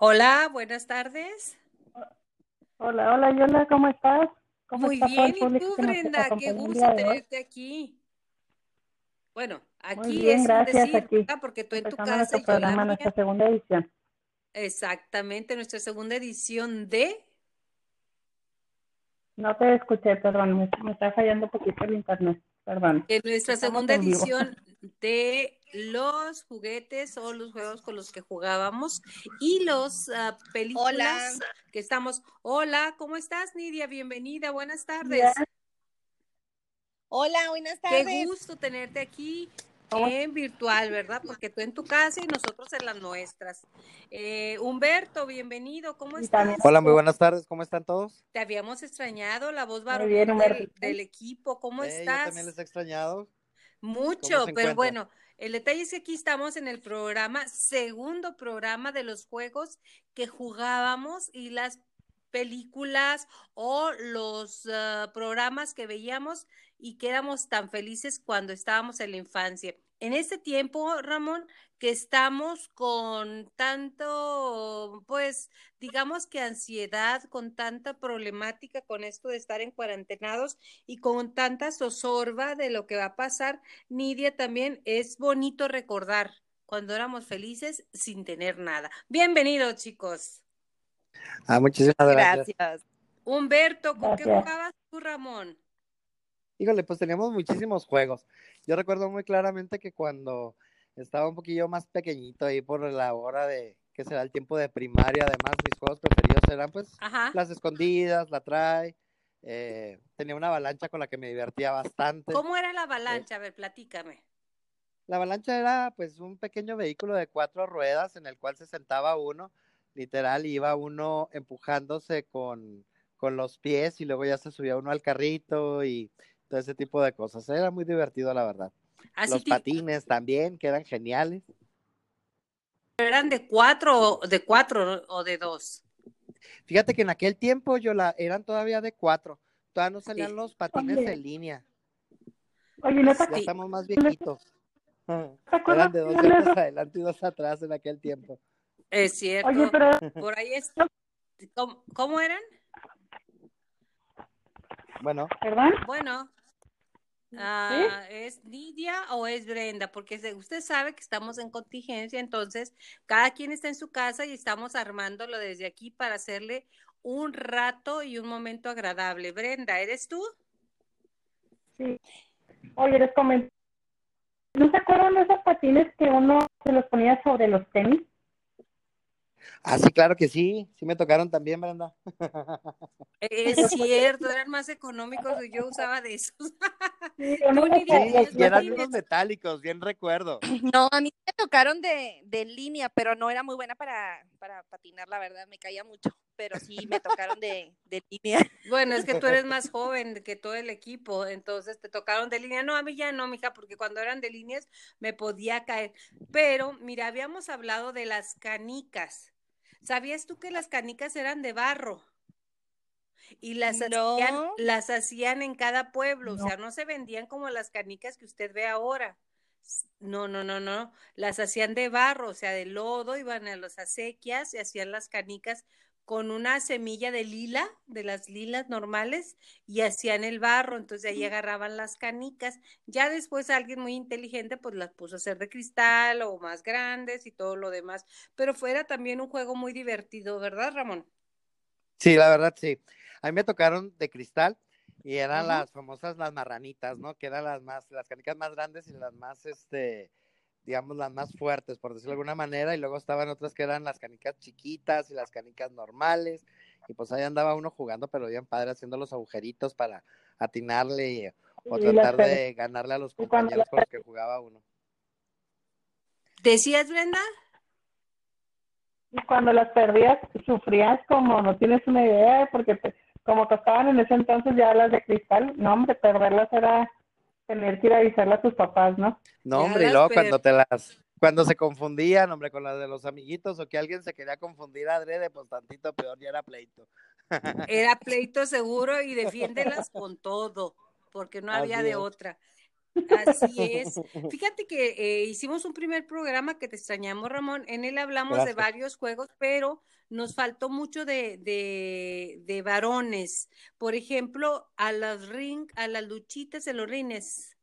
Hola, buenas tardes. Hola, hola, Yola, ¿cómo estás? ¿Cómo Muy bien, ¿y tú, Brenda? Qué gusto hoy? tenerte aquí. Bueno, Muy aquí bien, es un gracias, decir, aquí. Porque tú en tu casa nuestro y yo la programa, mía. nuestra segunda edición. Exactamente, nuestra segunda edición de No te escuché, perdón, me, me está fallando un poquito el internet, perdón. de nuestra Estamos segunda en edición de los juguetes o los juegos con los que jugábamos y los ah, películas que estamos. Hola, ¿cómo estás, Nidia? Bienvenida, buenas tardes. Hola, buenas Qué tardes. gusto tenerte aquí ¿Cómo? en virtual, ¿verdad? Porque tú en tu casa y nosotros en las nuestras. Eh, Humberto, bienvenido, ¿cómo estás? Hola, muy buenas tardes, ¿cómo están todos? Te habíamos extrañado, la voz bien, del, del equipo, ¿cómo Eh, yo estás? también les he extrañado. Mucho, pero bueno, el detalle es que aquí estamos en el programa, segundo programa de los juegos que jugábamos y las películas o los ah, programas que veíamos y que éramos tan felices cuando estábamos en la infancia. En este tiempo, Ramón, que estamos con tanto, pues, digamos que ansiedad, con tanta problemática con esto de estar en cuarentenados y con tanta zozorba de lo que va a pasar, Nidia, también es bonito recordar cuando éramos felices sin tener nada. Bienvenidos, chicos. Ah, muchísimas gracias. Gracias. Humberto, ¿con qué jugabas tú, Ramón? Híjole, pues teníamos muchísimos juegos. Yo recuerdo muy claramente que cuando estaba un poquillo más pequeñito ahí por la hora de, que será el tiempo de primaria, además mis juegos preferidos eran pues Ajá. las escondidas, la trae, eh, tenía una avalancha con la que me divertía bastante. ¿Cómo era la avalancha? A ver, platícame. La avalancha era pues un pequeño vehículo de cuatro ruedas en el cual se sentaba uno, literal, iba uno empujándose con, con los pies y luego ya se subía uno al carrito y todo ese tipo de cosas. Era muy divertido, la verdad. Así los ti- patines también, que eran geniales. eran de cuatro, de cuatro o de dos. Fíjate que en aquel tiempo yo la eran todavía de cuatro. Todavía no salían Sí. los patines Oye. en línea. Oye, ¿no te, Ya Sí. estamos más viejitos. te acuerdas? Eran de dos años adelante y dos atrás en aquel tiempo. Es cierto. Oye, pero Por ahí es. ¿Cómo, cómo eran? Bueno, ¿Perdón? Bueno, ah, ¿es Nidia o es Brenda? Porque usted sabe que estamos en contingencia, entonces cada quien está en su casa y estamos armándolo desde aquí para hacerle un rato y un momento agradable. Brenda, ¿eres tú? Sí. Oye, les comento. ¿No se acuerdan de esos patines que uno se los ponía sobre los tenis? Ah, sí, claro que sí. Sí me tocaron también, Brenda. Es cierto, eran más económicos y yo usaba de esos. Sí, Nidia, Sí, ¿tenías y eran unos metálicos, bien recuerdo. No, a mí me tocaron de, de línea, pero no era muy buena para, para patinar, la verdad, me caía mucho, pero sí me tocaron de, de línea. Bueno, es que tú eres más joven que todo el equipo, entonces te tocaron de línea. No, a mí ya no, mija, porque cuando eran de líneas me podía caer. Pero, mira, habíamos hablado de las canicas. ¿Sabías tú que las canicas eran de barro? Y las hacían, las hacían en cada pueblo, o sea, no se vendían como las canicas que usted ve ahora. No, no, no, no, las hacían de barro, o sea, de lodo, iban a las acequias y hacían las canicas con una semilla de lila, de las lilas normales, y hacían el barro, entonces ahí agarraban las canicas. Ya después alguien muy inteligente pues las puso a hacer de cristal o más grandes y todo lo demás, pero fuera también un juego muy divertido, ¿verdad, Ramón? Sí, la verdad, sí. A mí me tocaron de cristal y eran las famosas las marranitas, ¿no? Que eran las más, las canicas más grandes y las más, este, digamos, las más fuertes, por decirlo de alguna manera, y luego estaban otras que eran las canicas chiquitas y las canicas normales, y pues ahí andaba uno jugando, pero bien padre, haciendo los agujeritos para atinarle y- o y tratar de ganarle a los compañeros con los que jugaba uno. ¿Decías, Brenda? Y cuando las perdías, sufrías como no tienes una idea, porque te- como tocaban en ese entonces ya las de cristal, no, hombre, perderlas era tener que ir a avisarle a tus papás, ¿no? No, hombre, y luego cuando te las, cuando se confundían, hombre, con las de los amiguitos o que alguien se quería confundir adrede, pues tantito peor, ya era pleito. Era pleito seguro y defiéndelas con todo, porque no había de es. otra. Así es. Fíjate que eh, hicimos un primer programa que te extrañamos, Ramón. En él hablamos de Gracias. varios juegos, pero nos faltó mucho de, de, de varones. Por ejemplo, a las ring, a las luchitas en los rines.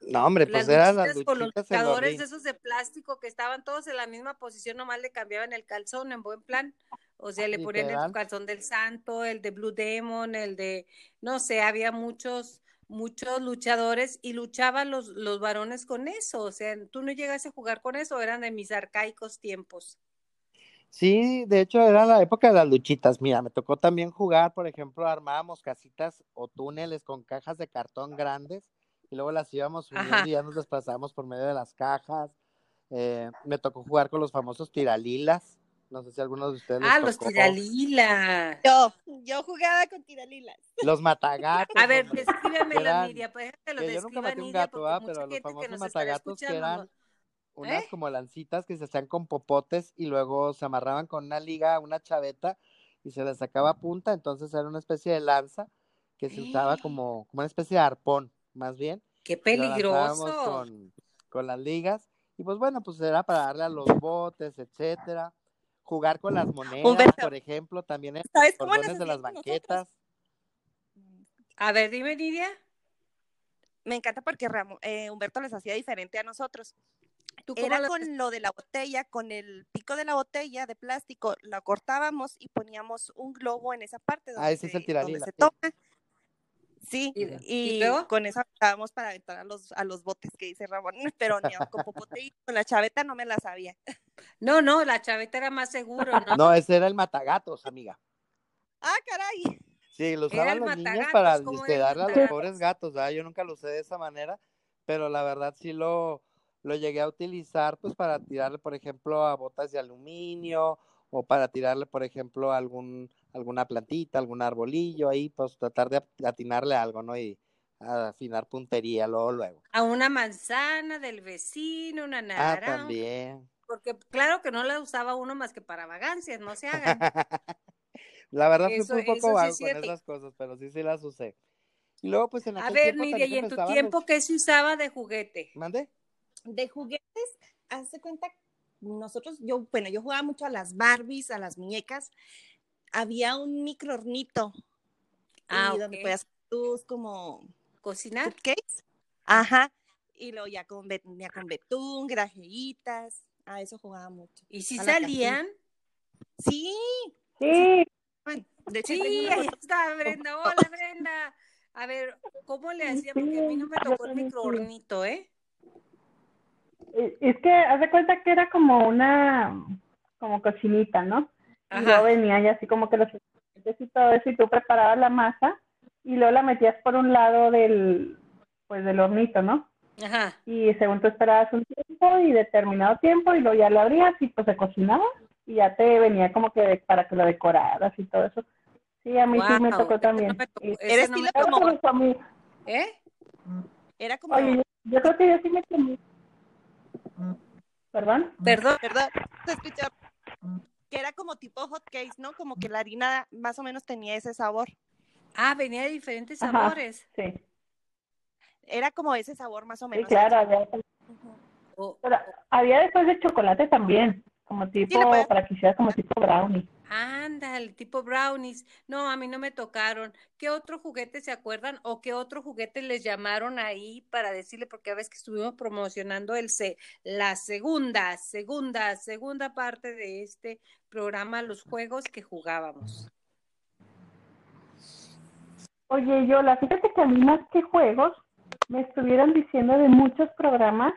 No, hombre, Las pues eran las luchitas con los los luchadores rings. esos de plástico que estaban todos en la misma posición, nomás le cambiaban el calzón en buen plan. O sea, le ponían el calzón del santo, el de Blue Demon, el de, no sé, había muchos, muchos luchadores y luchaban los, los varones con eso. O sea, tú no llegaste a jugar con eso, eran de mis arcaicos tiempos. Sí, de hecho era la época de las luchitas. Mira, me tocó también jugar, por ejemplo, armábamos casitas o túneles con cajas de cartón grandes y luego las íbamos Ajá. uniendo y ya nos desplazábamos por medio de las cajas. Eh, me tocó jugar con los famosos tiralilas. No sé si algunos de ustedes Ah, los tocó. tiralila. Yo, yo jugaba con tiralilas. Los matagatos. A ver, hombre, descríbemela, eran- Nidia, pues déjate lo que yo nunca maté un gato, porque ¿ah? pero los que famosos matagatos que eran unas ¿Eh? como lancitas que se hacían con popotes y luego se amarraban con una liga, una chaveta y se les sacaba punta, entonces era una especie de lanza que se usaba ¡Eh! como, como una especie de arpón, más bien. Qué peligroso. Con, con las ligas y pues bueno, pues era para darle a los botes, etcétera. Jugar con las monedas, Humberto. por ejemplo, también en ¿Sabes los cómo de las banquetas. A ver, dime, Nidia, Me encanta porque Ramo- eh, Humberto les hacía diferente a nosotros. ¿tú cómo Era lo- con lo de la botella, con el pico de la botella de plástico, la cortábamos y poníamos un globo en esa parte donde, Ah, ese es el donde se sí. toma. Sí, ¿Y- y, con eso aventábamos para aventar a los, a los botes que dice Ramón, pero ni con popote y con la chaveta no me la sabía. No, no, la chaveta era más seguro, ¿no? No, ese era el matagatos, amiga. ¡Ah, caray! Sí, lo usaban los niños para ¿cómo dizque, era el darle a los pobres gatos, ¿verdad? Yo nunca lo usé de esa manera, pero la verdad sí lo, lo llegué a utilizar pues para tirarle, por ejemplo, a botas de aluminio o para tirarle, por ejemplo, a algún, alguna plantita, algún arbolillo ahí, pues tratar de atinarle algo, ¿no? Y afinar puntería luego, luego. A una manzana del vecino, una Ah, naranja. también. Porque claro que no la usaba uno más que para vagancias, no se hagan. La verdad Eso- fui un poco vago con esas cosas, pero sí, sí las usé. Y luego, pues en A aquel ver, tiempo Nidia, ¿y en tu tiempo los- qué se usaba de juguete? ¿Mande? De juguetes, hace cuenta, nosotros, yo, bueno, yo jugaba mucho a las Barbies, a las muñecas. Había un micro hornito Ah, y donde podías tus como ¿Cocinar? cupcakes. Ajá. Y luego ya con, bet- venía con betún, grajeitas. A eso jugaba mucho. ¿Y si salían? Sí. Sí, bueno, de hecho, Sí, ahí está Brenda. Hola, Brenda. A ver, ¿cómo le hacía? Porque a mí no me tocó el también microhornito, ¿eh? Es que haz de cuenta que era como una, como cocinita, ¿no? Y Ajá. luego venía ya así como que los ingredientes y todo eso, y tú preparabas la masa y luego la metías por un lado del, pues del hornito, ¿no? Ajá. Y según tú esperabas un tiempo y determinado tiempo y luego ya lo abrías y pues se cocinaba y ya te venía como que de- para que lo decoraras y todo eso. Sí, a mí sí me tocó también. no me tocó, me estilo como-. ¿Eh? Era como, Oye, yo, yo creo que yo sí me comí. ¿Perdón? Perdón. escucha que era como tipo hot cakes, ¿no? Como que la harina más o menos tenía ese sabor. Ah, venía de diferentes Ajá. sabores. Sí, Era como ese sabor más o sí, menos. claro. Había, después de chocolate también, como tipo, para que hiciera como tipo brownie. Ándale, tipo brownies. No, a mí no me tocaron. ¿Qué otro juguete se acuerdan o qué otro juguete les llamaron ahí para decirle? Porque a veces que estuvimos promocionando el se, la segunda, segunda, segunda parte de este programa, los juegos que jugábamos. Oye, Yola, fíjate que a mí más que juegos, me estuvieron diciendo de muchos programas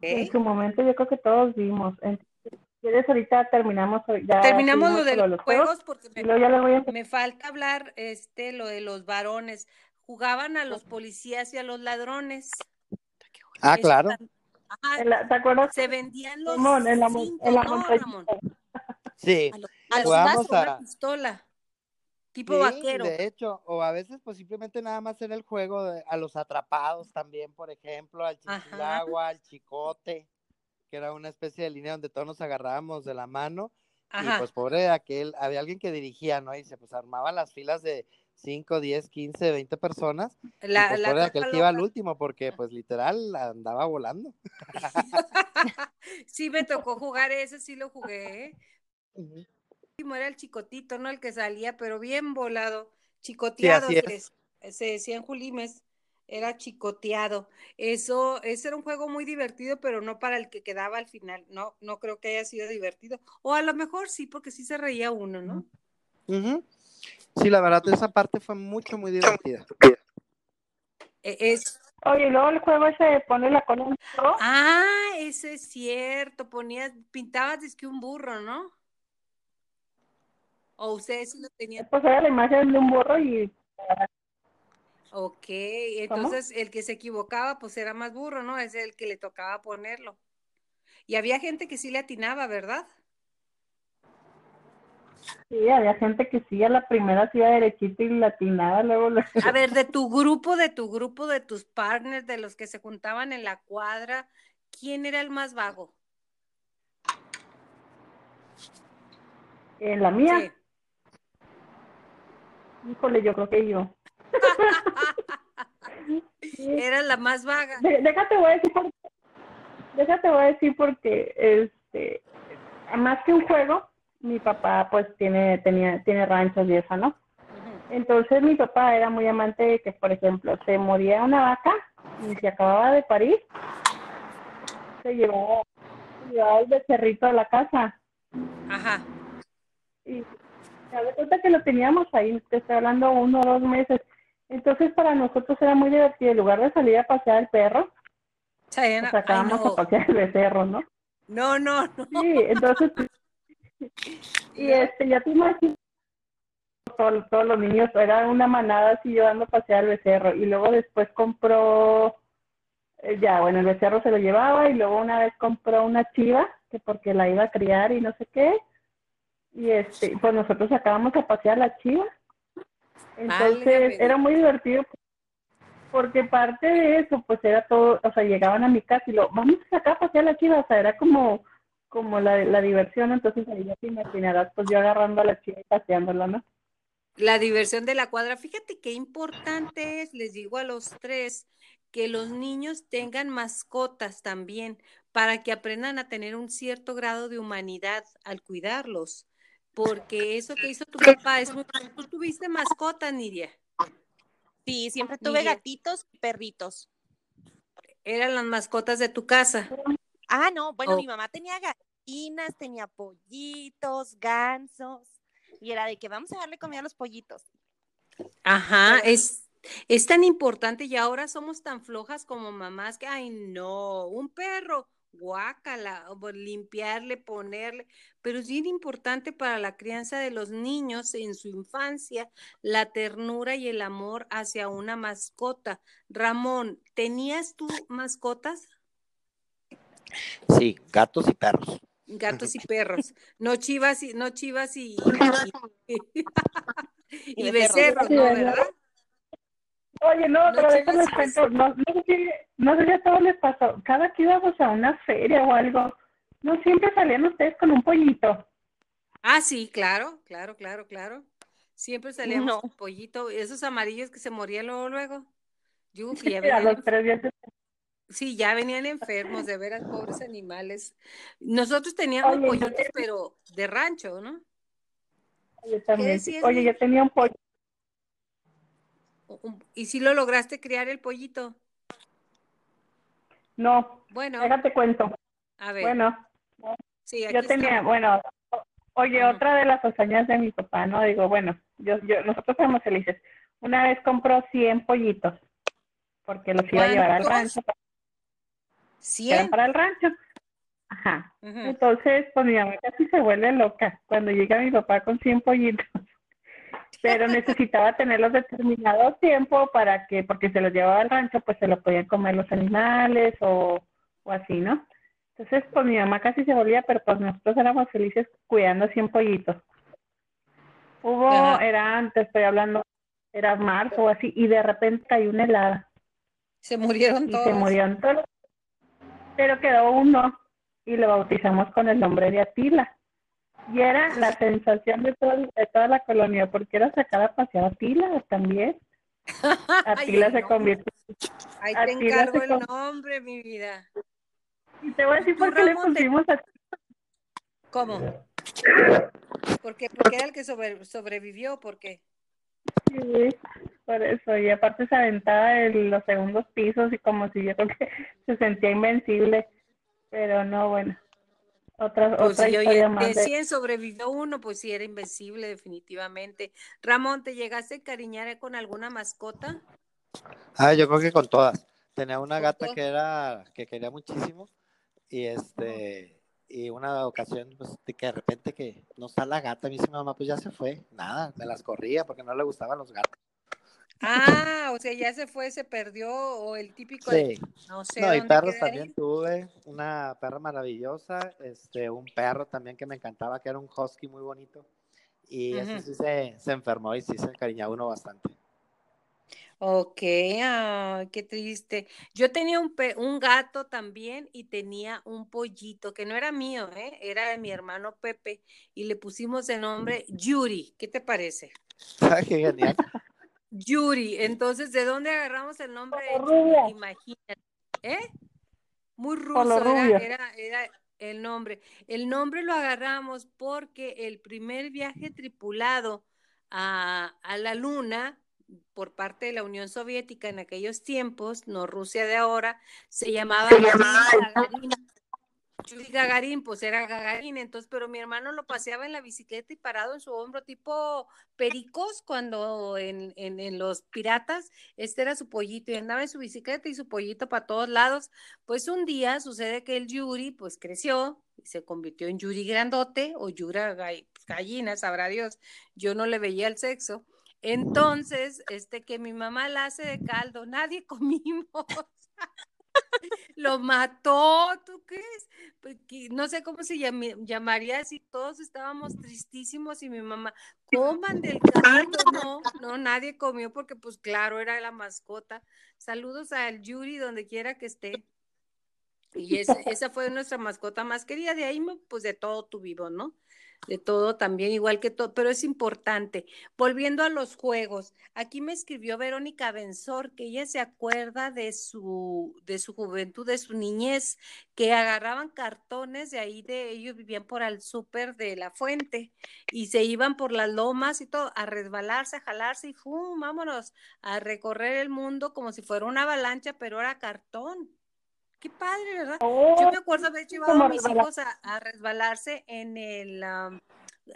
que en su momento yo creo que todos vimos. Entonces, quieres ahorita terminamos ya Terminamos lo de los juegos porque me, luego ya les voy a me falta hablar este lo de los varones. Jugaban a los policías y a los ladrones. Ah, Eso claro. tam- Ajá, en la- ¿Te acuerdas? se vendían los Simón, en la, mon- cinco, en la ¿no, montañita. Ramón? Sí. A los- A los una pistola, tipo Sí, vaquero. de hecho, o a veces pues simplemente nada más era el juego de, a los atrapados también, por ejemplo, al chichilagua, al chicote, que era una especie de línea donde todos nos agarrábamos de la mano y pues pobre aquel, había alguien que dirigía, ¿no? Y se pues armaban las filas de, 5, 10, 15, 20 personas. La, pues la coca aquel que iba al último porque pues literal andaba volando. sí, me tocó jugar ese, sí lo jugué. El último Era el chicotito, ¿no? El que salía, pero bien volado. Chicoteado, se, es. dec- se decía en Julimes. Era chicoteado. Eso, ese era un juego muy divertido, pero no para el que quedaba al final. No, no creo que haya sido divertido. O a lo mejor sí, porque sí se reía uno, ¿no? Sí, la verdad, esa parte fue mucho, muy divertida. E- Es, Oye, luego el juego ese de pone la cola en burro. ah, eso es cierto. Ponías, pintabas que un burro, ¿no? O ustedes sí lo tenían. Pues era la imagen de un burro y Ok, entonces el que se equivocaba pues era más burro, ¿no? Es el que le tocaba ponerlo. Y había gente que sí le atinaba, ¿verdad? sí, había gente que sí, a la primera se iba derechito y latinaba, luego, luego. A ver, de tu grupo, de tu grupo, de tus partners, de los que se juntaban en la cuadra, ¿quién era el más vago? En la mía, Sí. Híjole, yo creo que yo. Era la más vaga. Déjate voy a decir por déjate voy a decir porque este más que un juego mi papá pues tiene tenía tiene ranchos y eso no entonces mi papá era muy amante de que por ejemplo se moría una vaca y se acababa de parir se llevaba, se llevaba el becerrito a la casa Ajá. y se da cuenta que lo teníamos ahí, te estoy hablando uno o dos meses. Entonces para nosotros era muy divertido, en lugar de salir a pasear el perro, pues sacábamos a pasear el becerro, ¿no? no, no, no. Sí, entonces, y este, ya te imaginas, todos, todos los niños, era una manada así llevando a pasear el becerro, y luego después compró, eh, ya, bueno, el becerro se lo llevaba, y luego una vez compró una chiva, que porque la iba a criar y no sé qué, y este, pues nosotros sacábamos a pasear la chiva. Entonces, era muy divertido porque parte de eso, pues era todo, o sea, llegaban a mi casa y lo, vamos a sacar a pasear la chiva, o sea, era como, como la, la diversión, entonces ahí ya te imaginarás, pues yo agarrando a la chiva y paseándola, ¿no? La diversión de la cuadra. Fíjate qué importante es, les digo a los tres, que los niños tengan mascotas también, para que aprendan a tener un cierto grado de humanidad al cuidarlos. Porque eso que hizo tu papá es muy... Tú tuviste mascotas, Nidia. Sí, siempre tuve gatitos y perritos. Eran las mascotas de tu casa. Ah, no, bueno, Oh. mi mamá tenía gallinas, tenía pollitos, gansos, y era de que vamos a darle comida a los pollitos. Ajá, es, es tan importante y ahora somos tan flojas como mamás que, ay, no, un perro, guácala, o por limpiarle, ponerle, pero es bien importante para la crianza de los niños en su infancia la ternura y el amor hacia una mascota. Ramón, ¿tenías tú mascotas? Sí, gatos y perros. Gatos y perros, no chivas y no chivas y, y, y becerros. becerros, ¿no, verdad? Oye, no, No pero les cuento, no, no sé si, no sé si a todos les pasó, cada que íbamos a una feria o algo, no siempre salían ustedes con un pollito. Ah, sí, claro, claro, claro, claro. Siempre salíamos No. con pollito, esos amarillos que se morían luego, luego. Yo que ya A venían, los enf- tres días de- sí, ya venían enfermos, de veras, pobres animales. Nosotros teníamos Oye, pollitos, pero de rancho, ¿no? Yo también. decías, Oye, yo tenía un pollo. ¿Y si lo lograste criar el pollito? No, Bueno, déjate cuento. a ver, Bueno, sí, aquí yo tenía, bueno, oye, otra de las hazañas de mi papá, ¿no? Digo, bueno, yo, yo, nosotros éramos felices. Una vez compró 100 pollitos, porque los iba a llevar al rancho, eran ¿Cien? para el rancho. Ajá. Entonces, pues mi mamá casi se vuelve loca cuando llega mi papá con 100 pollitos. Pero necesitaba tenerlos determinado tiempo para que, porque se los llevaba al rancho, pues se los podían comer los animales o, o así, ¿no? Entonces, pues mi mamá casi se volvía, pero pues nosotros éramos felices cuidando 100 pollitos. Hubo, Ajá. era antes, estoy hablando, era marzo o así, y de repente cayó una helada Se murieron y todos. se murieron todos. Pero quedó uno y lo bautizamos con el nombre de Atila. Y era la sensación de, todo- de toda la colonia, porque era sacar a pasear a Tila también. Ay, Atila el se nombre. convirtió. Ahí te encargo el nombre, mi vida. Y te voy a decir ¿Tú, por qué le Ramón, te- pusimos a ¿Cómo? Porque, porque era el que sobre- sobrevivió, ¿por qué? Sí, por eso. Y aparte se aventaba en los segundos pisos y como si yo creo que se sentía invencible. Pero no, bueno. Otra, Pues otra sí, oye, historia de más. de- 100 sobrevivió uno, pues sí, era invencible, definitivamente. Ramón, ¿te llegaste a encariñar con alguna mascota? Ah, yo creo que con todas. Tenía una ¿Con gata que era, que quería muchísimo, y este, y una ocasión, pues, de que de repente que no está la gata, me dice mi mamá, pues ya se fue. Nada, me las corría porque no le gustaban los gatos. Ah, o sea, ya se fue, se perdió, o el típico de, Sí. no sé No, y perros también ahí. tuve, una perra maravillosa, este, un perro también que me encantaba, que era un husky muy bonito, y ese Ujú. sí se, se enfermó y sí se encariñaba uno bastante. Ok, qué triste. Yo tenía un, pe- un gato también y tenía un pollito que no era mío, ¿eh? Era de mi hermano Pepe y le pusimos el nombre Yuri. ¿Qué te parece? Qué genial. Yuri. Entonces, ¿de dónde agarramos el nombre de Por Yuri? Imagínate. ¿Eh? Muy ruso era, era, era el nombre. El nombre lo agarramos porque el primer viaje tripulado a, a la Luna por parte de la Unión Soviética en aquellos tiempos, no Rusia de ahora, se llamaba Yuri Gagarin. Yuri Gagarin, pues era Gagarin, entonces, pero mi hermano lo paseaba en la bicicleta y parado en su hombro, tipo pericos, cuando en, en, en los piratas, este era su pollito y andaba en su bicicleta y su pollito para todos lados. Pues un día sucede que el Yuri, pues creció y se convirtió en Yuri grandote o Yura gall- gallina, sabrá Dios. Yo no le veía el sexo. Entonces, este que mi mamá la hace de caldo, nadie comimos. Lo mató, ¿tú crees? Pues, que no sé cómo se llamaría así, todos estábamos tristísimos y mi mamá, coman del caldo, no, no, nadie comió porque pues claro, era la mascota. Saludos al Yuri donde quiera que esté. Y ese- esa fue nuestra mascota más querida, de ahí pues de todo tuvimos, ¿no? De todo también, igual que todo, pero es importante. Volviendo a los juegos, aquí me escribió Verónica Benzor que ella se acuerda de su, de su juventud, de su niñez, que agarraban cartones de ahí, de ellos vivían por al súper de la fuente y se iban por las lomas y todo, a resbalarse, a jalarse y ¡fum! vámonos a recorrer el mundo como si fuera una avalancha, pero era cartón. Qué padre, ¿verdad? Oh, Yo me acuerdo haber llevado a mis resbalar. hijos a, a resbalarse en el,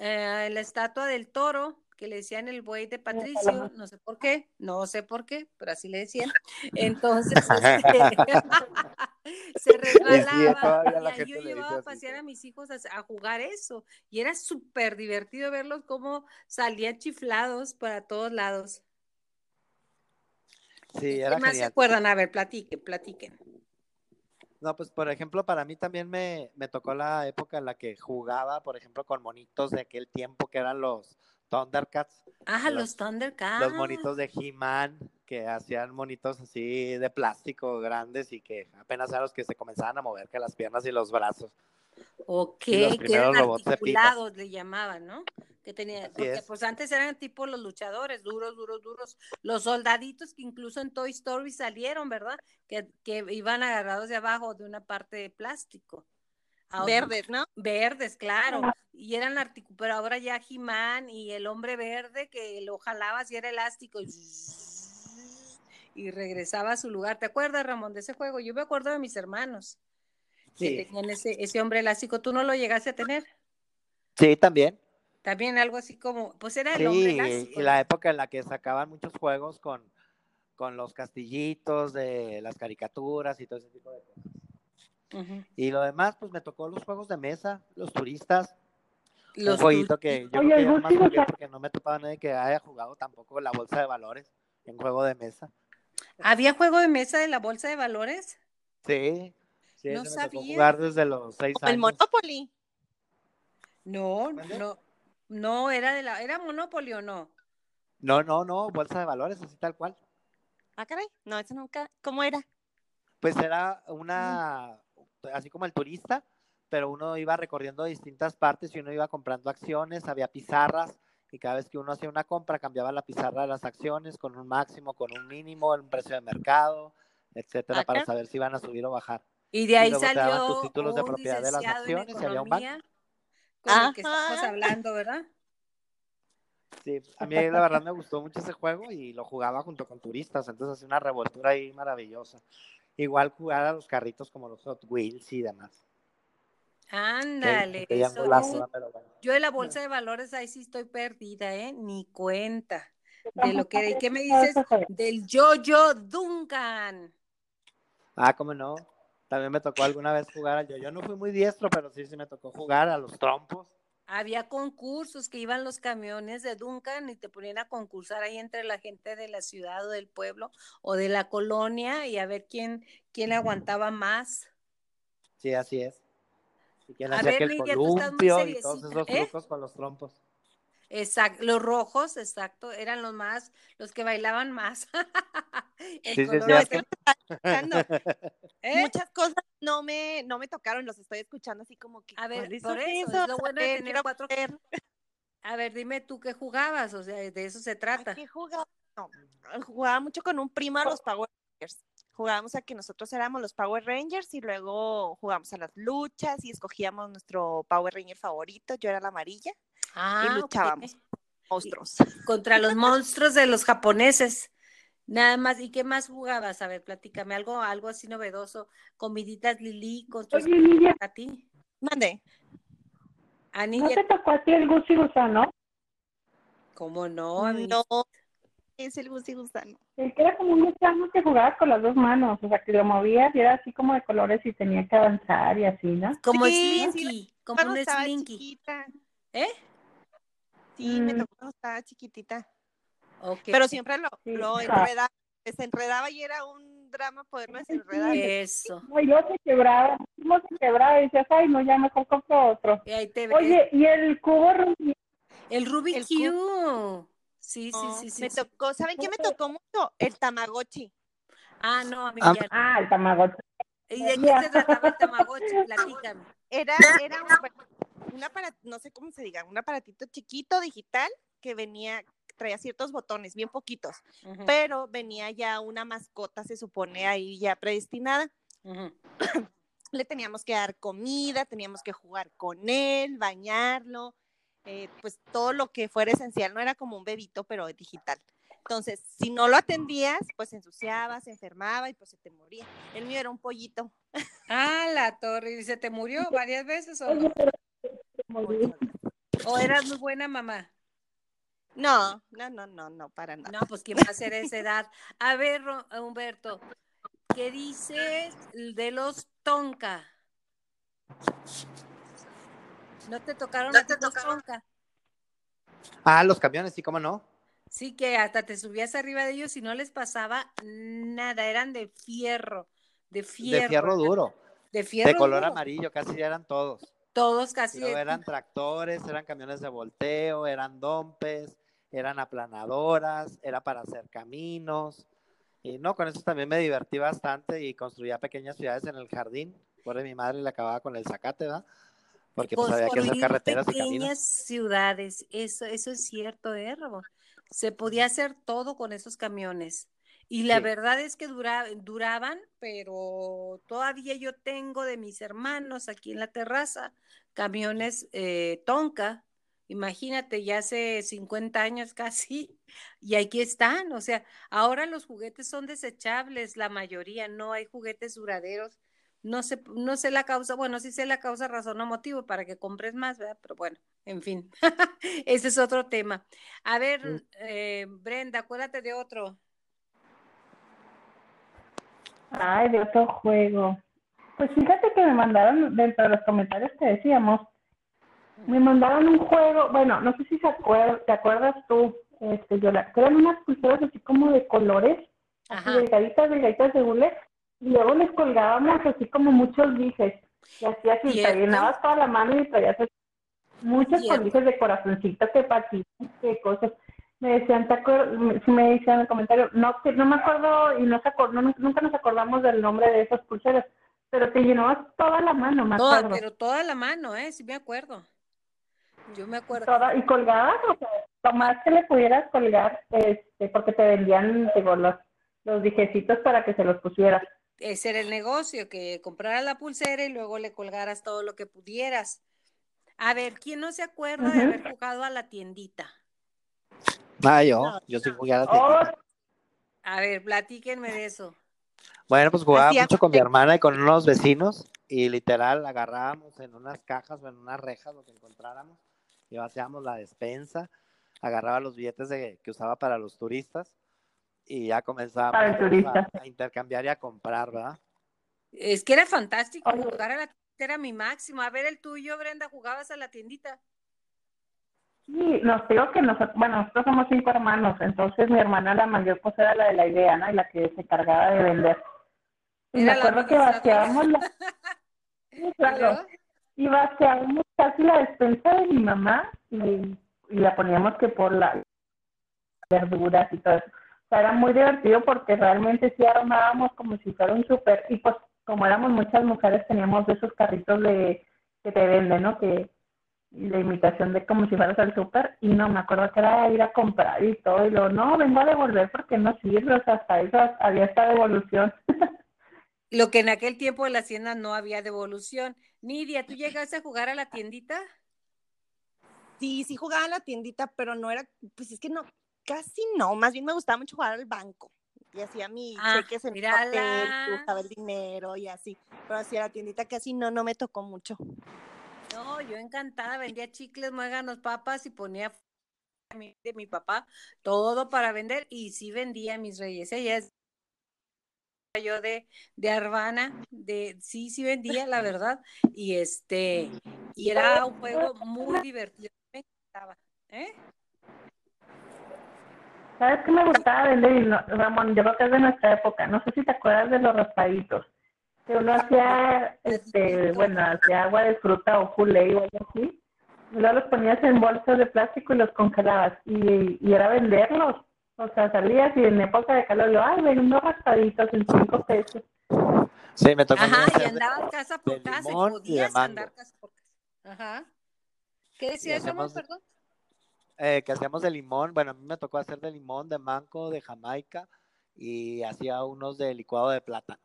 eh, la estatua del toro, que le decían el buey de Patricio, no sé por qué, no sé por qué, pero así le decían. Entonces, este, se resbalaba y yo llevaba a pasear a mis hijos a, a jugar eso y era súper divertido verlos cómo salían chiflados para todos lados. Sí, ¿Qué era más se acuerdan? A ver, platiquen, platiquen. No, pues por ejemplo, para mí también me, me tocó la época en la que jugaba, por ejemplo, con monitos de aquel tiempo que eran los Thundercats, Ah, Los- los Thundercats. los monitos de He-Man, que hacían monitos así de plástico grandes y que apenas eran los que se comenzaban a mover, que las piernas y los brazos. Ok, que eran articulados, le llamaban, ¿no? Que tenía, porque es. pues antes eran tipo los luchadores, duros, duros, duros, los soldaditos que incluso en Toy Story salieron, ¿verdad? Que, que iban agarrados de abajo de una parte de plástico. Ahora- Verdes, ¿no? Verdes, claro. Y eran articulados, pero ahora ya He-Man y el hombre verde que lo jalabas y era elástico y, y regresaba a su lugar. ¿Te acuerdas, Ramón, de ese juego? Yo me acuerdo de mis hermanos que Sí, tenían ese, ese hombre elástico. ¿Tú no lo llegaste a tener? sí también. También algo así como, pues era el hombre Sí, elástico. y la época en la que sacaban muchos juegos con, con los castillitos de las caricaturas y todo ese tipo de cosas. ¿no? Ujú. Y lo demás, pues me tocó los juegos de mesa, los turistas, Los un jueguito que yo Oye, creo que yo o jugué porque no me topaba nadie que haya jugado tampoco la bolsa de valores en juego de mesa. ¿Había juego de mesa de la bolsa de valores? Sí, sí, No ese me tocó sabía. jugar desde los seis Como el años. Monopoly. No, no, no, era de la, ¿era Monopoly o no? No, no, no, bolsa de valores, así tal cual. Ah, caray. No, eso nunca. ¿Cómo era? Pues era una, así como el turista, pero uno iba recorriendo distintas partes y uno iba comprando acciones, había pizarras y cada vez que uno hacía una compra cambiaba la pizarra de las acciones con un máximo, con un mínimo, un precio de mercado, etcétera, para saber si iban a subir o bajar. Y de ahí luego te daban salió tus títulos de propiedad de las en acciones y había un banco. con el que estamos hablando, ¿verdad? Sí, a mí la verdad me gustó mucho ese juego y lo jugaba junto con turistas, entonces hacía una revoltura ahí maravillosa. Igual jugar a los carritos como los Hot Wheels y demás. Ándale, eso. pero bueno. yo de la bolsa de valores ahí sí estoy perdida, ¿eh? Ni cuenta. De lo que, ¿de qué me dices? Del Yo-Yo Duncan. Ah, cómo no. También me tocó alguna vez jugar al yo. Yo no fui muy diestro, pero sí, sí me tocó jugar a los trompos. Había concursos que iban los camiones de Duncan y te ponían a concursar ahí entre la gente de la ciudad o del pueblo o de la colonia y a ver quién, quién aguantaba más. Sí, así es. Y quién A hacía ver, que el Lidia, columpio y todos esos ¿eh? trucos con los trompos. Exacto, los rojos, exacto, eran los más, los que bailaban más. El Sí, sí, color No, es que. ¿eh? Muchas cosas no me, no me tocaron, los estoy escuchando así como que. A ver, ¿cuáles por eso, es esos? lo A bueno de ver, tener quiero cuatro- ver. A ver, dime tú qué jugabas, o sea, de eso se ¿A trata. qué jugaba? No, jugaba mucho con un primo a los Power Rangers. Jugábamos a que nosotros éramos los Power Rangers y luego jugábamos a las luchas y escogíamos nuestro Power Ranger favorito. Yo era la amarilla, Ah, ok. luchábamos. monstruos. Contra los monstruos de los japoneses. Nada más, ¿y qué más jugabas? A ver, platícame algo, algo así novedoso. Comiditas Lili con tu Oye, Lidia, a ti. Mande. A ¿no te tocó a ti el Gucci Gusano? ¿cómo no? No, es el Gusi Gusano. El que era como un gusano que jugaba con las dos manos, o sea, que lo movías y era así como de colores y tenía que avanzar y así, ¿no? Como Sí, sí, Slinky, como un Slinky. chiquita. ¿Eh? Sí, me Mm. tocó cuando estaba chiquitita. Ok. Pero siempre lo, Sí. lo enredaba, se enredaba y era un drama poderlo desenredar. Eso. No, yo se quebraba, no se quebraba y decías, ay, no, ya mejor compro otro. Y ahí te. Oye, ¿y el cubo Rubik? el Rubik el Cube. Sí, sí, No, sí, sí. me sí. tocó, ¿saben qué me tocó mucho? El Tamagotchi. Ah, no, a mí Ah, ya. Ah, el Tamagotchi. ¿Y de qué se trataba el Tamagotchi? Platícame. Era, era un, un aparato, no sé cómo se diga, un aparatito chiquito digital que venía, traía ciertos botones, bien poquitos, pero venía ya una mascota, se supone ahí ya predestinada. Le teníamos que dar comida, teníamos que jugar con él, bañarlo, eh, pues todo lo que fuera esencial, no era como un bebito, pero digital. Entonces, si no lo atendías, pues se ensuciaba, se enfermaba y pues se te moría. El mío era un pollito. Ah, la torre. ¿Y se te murió varias veces o no? ¿O eras muy buena mamá? No, no, no, no, no, para nada. No, pues quién va a ser esa edad. A ver, Ro- Humberto, ¿qué dices de los Tonka? ¿No te tocaron los Tonka? Ah, los camiones, sí, cómo no. Sí, que hasta te subías arriba de ellos y no les pasaba nada, eran de fierro, de fierro. De fierro duro. De fierro De color duro. amarillo, casi eran todos. Todos casi. luego eran tractores, eran camiones de volteo, eran dompes, eran aplanadoras, era para hacer caminos. Y no, con eso también me divertí bastante y construía pequeñas ciudades en el jardín. Por mi madre le acababa con el zacate, ¿verdad? Porque pues había que hacer carreteras y caminos. pequeñas ciudades, eso, eso es cierto, ¿eh, Robo? Se podía hacer todo con esos camiones. Y la Sí. verdad es que dura- duraban, pero todavía yo tengo de mis hermanos aquí en la terraza camiones eh, Tonka. Imagínate, ya hace 50 años casi, y aquí están. O sea, ahora los juguetes son desechables, la mayoría, no hay juguetes duraderos. No sé, no sé la causa, bueno, sí sé la causa, razón o motivo para que compres más, ¿verdad? Pero bueno, en fin, ese es otro tema. A ver, eh, Brenda, acuérdate de otro. Ay, de otro juego. Pues fíjate que me mandaron, dentro de los comentarios que decíamos, me mandaron un juego, bueno, no sé si se acuer- te acuerdas tú, este, yo que eran unas pulseras así como de colores, así delgaditas, delgaditas de hule, y luego les colgábamos así como muchos dijes, y así así, te llenabas toda la mano y traías muchos colises de corazoncitos, que patitas, que cosas. Me decían, ¿te si me decían en el comentario, no, no me acuerdo y no se acor- no- nunca nos acordamos del nombre de esas pulseras, Pero te llenabas toda la mano, me Toda, acuerdo. pero toda la mano, ¿eh? Sí me acuerdo. Yo me acuerdo. Toda, y colgabas, o sea, lo más que le pudieras colgar, este, porque te vendían, digo, los, los dijecitos para que se los pusieras. Ese era el negocio, que compraras la pulsera y luego le colgaras todo lo que pudieras. A ver, ¿quién no se acuerda de haber jugado a la tiendita? Ah, yo, yo sí jugué a la tiendita. A ver, platíquenme de eso. Bueno, pues jugaba Hacía- mucho con mi hermana y con unos vecinos y literal agarrábamos en unas cajas o en unas rejas lo que encontráramos y hacíamos la despensa, agarraba los billetes de- que usaba para los turistas y ya comenzábamos Para el turista. a, a intercambiar y a comprar, ¿verdad? Es que era fantástico Oye. jugar a la tiendita, era mi máximo. A ver, el tuyo, Brenda, ¿jugabas a la tiendita? Sí, nos digo que nosotros, bueno, nosotros somos cinco hermanos, entonces mi hermana la mayor pues era la de la idea, ¿no? Y la que se encargaba de vender. Y me acuerdo que vaciábamos la... Sí, ¿Y claro. Y vaciábamos casi la despensa de mi mamá y, y la poníamos que por las verduras y todo eso. O sea, era muy divertido porque realmente sí armábamos como si fuera un súper y pues como éramos muchas mujeres teníamos de esos carritos de que te venden, ¿no? Que de imitación de como si fueras al súper y no, me acuerdo que era ir a comprar y todo y luego, no, vengo a devolver porque no sirve, o sea, hasta eso había esta devolución. Lo que en aquel tiempo en la hacienda no había devolución. Nidia, ¿tú llegaste a jugar a la tiendita? Sí, sí jugaba en la tiendita, pero no era, pues es que no, casi no, más bien me gustaba mucho jugar al banco. Y hacía mis Ah, cheques en papel, y usaba el dinero y así. Pero así a la tiendita casi no, no me tocó mucho. Yo encantada, vendía chicles, muéganos, papas y ponía de mi papá todo para vender y sí vendía mis reyes. Ella es yo de, de Arbana, de sí, sí vendía, la verdad. Y este, y era un juego muy divertido. Me encantaba. ¿eh? ¿Sabes qué me gustaba no- Ramón, yo creo que es de nuestra época. No sé si te acuerdas de los raspaditos. Que uno hacía, este, bueno, hacía agua de fruta o Kool-Aid o algo así. Y luego los ponías en bolsas de plástico y los congelabas. Y, y era venderlos. O sea, salías y en época de calor, yo, ay, ven unos raspaditos en cinco pesos. Sí, me tocó Ajá, y hacer de- andabas casa por casa y limón y de podías mango. andar casa por casa. Ajá. ¿Qué decías, Ramón? hacemos Perdón. eh, que hacíamos de limón, bueno, a mí me tocó hacer de limón, de mango, de jamaica y hacía unos de licuado de plátano.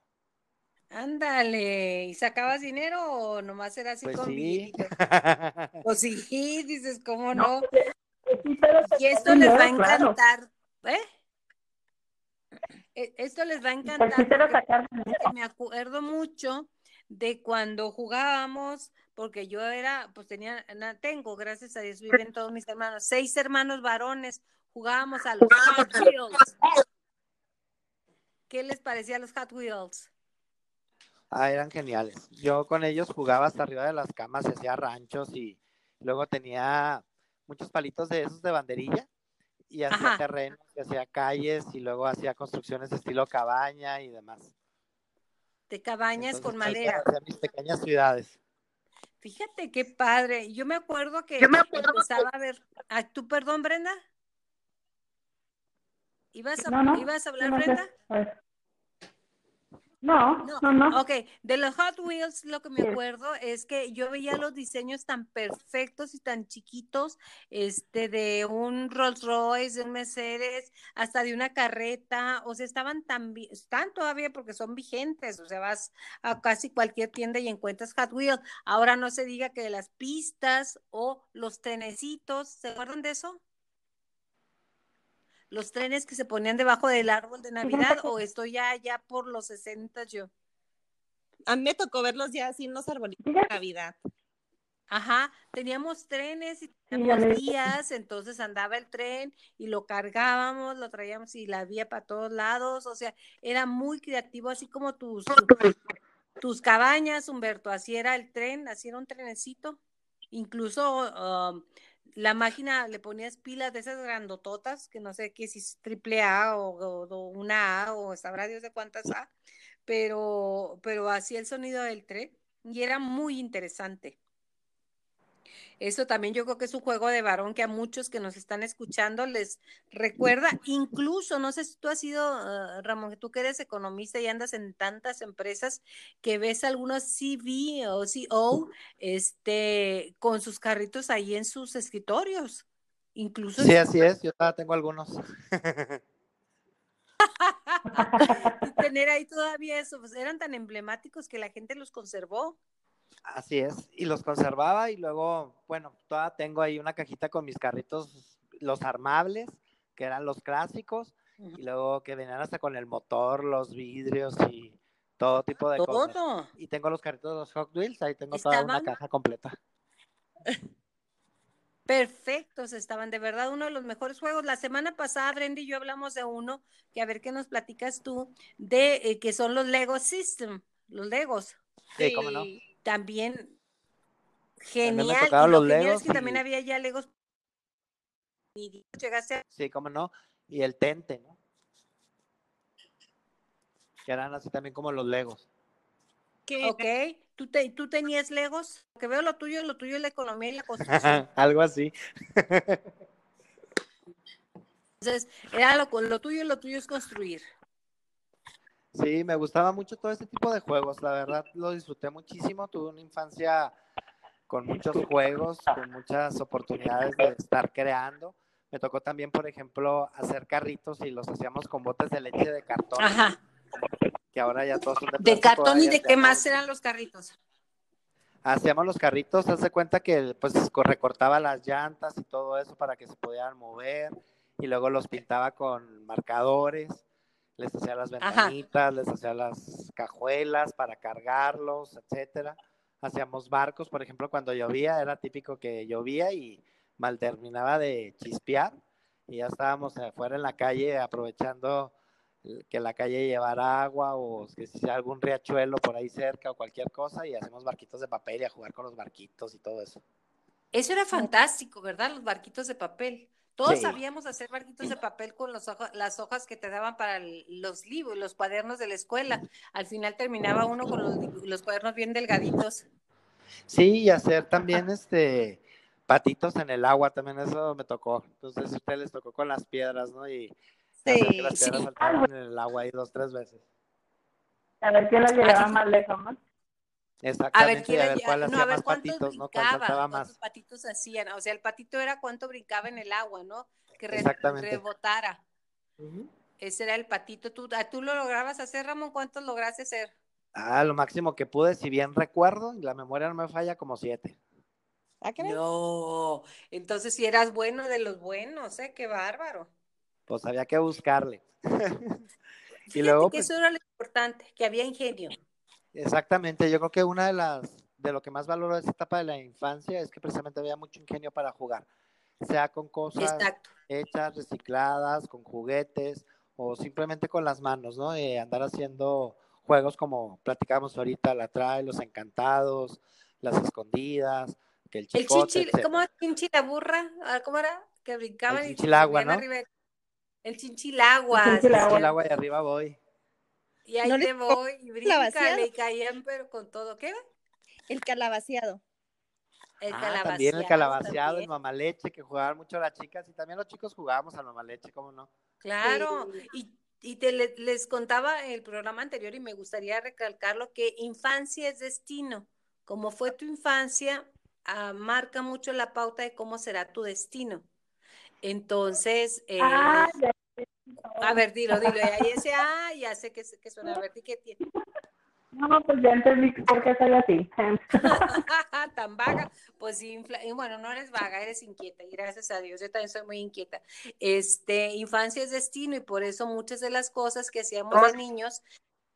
Ándale, ¿y sacabas dinero o nomás era así Pues con sí. Pues sí, dices, ¿cómo no? Sí, pero Y esto les va a claro. encantar, ¿eh? E- Esto les va a encantar sacar me acuerdo mucho de cuando jugábamos, porque yo era, pues tenía, na- tengo, gracias a Dios, viven todos mis hermanos, seis hermanos varones, jugábamos a los Hot Wheels. ¿Qué les parecía a los Hot Wheels? Ah, eran geniales. Yo con ellos jugaba hasta arriba de las camas, y hacía ranchos y luego tenía muchos palitos de esos de banderilla y hacía terrenos, y hacía calles y luego hacía construcciones estilo cabaña y demás. De cabañas Entonces, con madera. hacía mis pequeñas ciudades. Fíjate qué padre. Yo me acuerdo que Yo me acuerdo empezaba a ver. Ah, ¿Tú, perdón, Brenda? ¿Ibas a, No, no. ¿ibas a hablar, no Brenda? pues. No, No. no, no. Ok, de los Hot Wheels lo que me acuerdo es que yo veía los diseños tan perfectos y tan chiquitos, este, de un Rolls Royce, de un Mercedes, hasta de una carreta, o sea, estaban tan, están todavía porque son vigentes, o sea, vas a casi cualquier tienda y encuentras Hot Wheels. Ahora no se diga que las pistas o los trenecitos, ¿se acuerdan de eso? Los trenes que se ponían debajo del árbol de Navidad, o estoy ya, ya por los 60 yo. A mí me tocó verlos ya así en los arbolitos de Navidad. Ajá, teníamos trenes y teníamos vías, entonces andaba el tren y lo cargábamos, lo traíamos y la vía para todos lados, o sea, era muy creativo, así como tus, tu- tus cabañas, Humberto, así era el tren, así era un trenecito, incluso um, la máquina le ponías pilas de esas grandototas, que no sé qué si es triple A o, o- una A o sabrá Dios de cuántas A, pero, pero hacía el sonido del tren y era muy interesante. Eso también yo creo que es un juego de varón que a muchos que nos están escuchando les recuerda, incluso, no sé si tú has sido, uh, Ramón, tú que eres economista y andas en tantas empresas, que ves algunos CV o CO este, con sus carritos ahí en sus escritorios. Incluso sí, así es, yo tengo algunos. tener ahí todavía eso, pues eran tan emblemáticos que la gente los conservó. Así es, y los conservaba y luego, bueno, todavía tengo ahí una cajita con mis carritos, los armables, que eran los clásicos, y luego que venían hasta con el motor, los vidrios y todo tipo de cosas. Y tengo los carritos de los Hot Wheels, ahí tengo toda una caja completa. Perfectos estaban, de verdad, uno de los mejores juegos. La semana pasada, Brenda y yo hablamos de uno, que a ver qué nos platicas tú, de eh, que son los Lego System, los Legos. Sí, cómo no. También genial. y lo genial es que también había ya Legos. Y llegaste Sí, cómo no. Y el Tente, ¿no? Que eran así también como los Legos. ¿Qué? Ok. ¿Tú, te, ¿Tú tenías Legos? Que veo lo tuyo, lo tuyo es la economía y la construcción. Algo así. Entonces, era lo, lo tuyo, lo tuyo es construir. Sí, me gustaba mucho todo este tipo de juegos, la verdad lo disfruté muchísimo, tuve una infancia con muchos juegos, con muchas oportunidades de estar creando. Me tocó también, por ejemplo, hacer carritos y los hacíamos con botes de leche de cartón. Ajá. Que ahora ya todos son de ¿De cartón y de qué más eran los carritos? Hacíamos los carritos, hace cuenta que pues recortaba las llantas y todo eso para que se pudieran mover y luego los pintaba con marcadores les hacía las ventanitas, les hacía las cajuelas para cargarlos, etcétera. Hacíamos barcos, por ejemplo, cuando llovía, era típico que llovía y mal terminaba de chispear y ya estábamos afuera en la calle aprovechando que la calle llevara agua o que si sea algún riachuelo por ahí cerca o cualquier cosa y hacemos barquitos de papel y a jugar con los barquitos y todo eso. Eso era fantástico, ¿verdad? Los barquitos de papel. Todos sabíamos hacer barquitos de papel con los las hojas que te daban para los libros, los cuadernos de la escuela. Al final terminaba uno con los, cuadernos bien delgaditos. Sí, y hacer también este patitos en el agua, también eso me tocó. Entonces a ustedes les tocó con las piedras, ¿no? Y sí, que las piedras saltaban en el agua ahí dos, tres veces. A ver quién las llevaba más lejos, ¿no? Exactamente, a ver, a ver cuál hacía más patitos, ¿no? ¿Cuál saltaba más? patitos hacían? O sea, el patito era cuánto brincaba en el agua, ¿no? Que rebotara. Ese era el patito. ¿Tú, ¿Tú lo lograbas hacer, Ramón? ¿Cuántos lograste hacer? Ah, lo máximo que pude, si bien recuerdo, y la memoria no me falla, como siete. ¿Ah, no, entonces si eras bueno de los buenos, ¿eh? Qué bárbaro. Pues había que buscarle. y luego, que pues eso era lo importante, que había ingenio. Exactamente, yo creo que una de las de lo que más valoro de esta etapa de la infancia es que precisamente había mucho ingenio para jugar, sea con cosas hechas, recicladas, con juguetes o simplemente con las manos, ¿no? Eh, andar haciendo juegos como platicábamos ahorita, la trae, los encantados, las escondidas, que el chicote, El chinchi, ¿cómo chinchi la burra? Ah, ¿Cómo era? Que brincaba el chinchilagua, ¿no? El chinchilagua. El chinchilagua y arriba voy. Y ahí te voy, y brinca, le caían, pero con todo. ¿Qué? El calabaceado. El ah, También el calabaceado, el mamaleche, que jugaban mucho las chicas, y también los chicos jugábamos al mamaleche, ¿cómo no? Claro, y, y te les contaba el programa anterior y me gustaría recalcarlo que infancia es destino. Como fue tu infancia, ah, marca mucho la pauta de cómo será tu destino. Entonces, eh, ah, a ver, dilo, dilo. Y ahí ese, ah, ya sé que, que suena. A ver, ¿qué tiene? No, pues ya entendí por qué soy así. Tan vaga. Pues sí, bueno, no eres vaga, eres inquieta. Y gracias a Dios, yo también soy muy inquieta. Este, infancia es destino y por eso muchas de las cosas que hacíamos de niños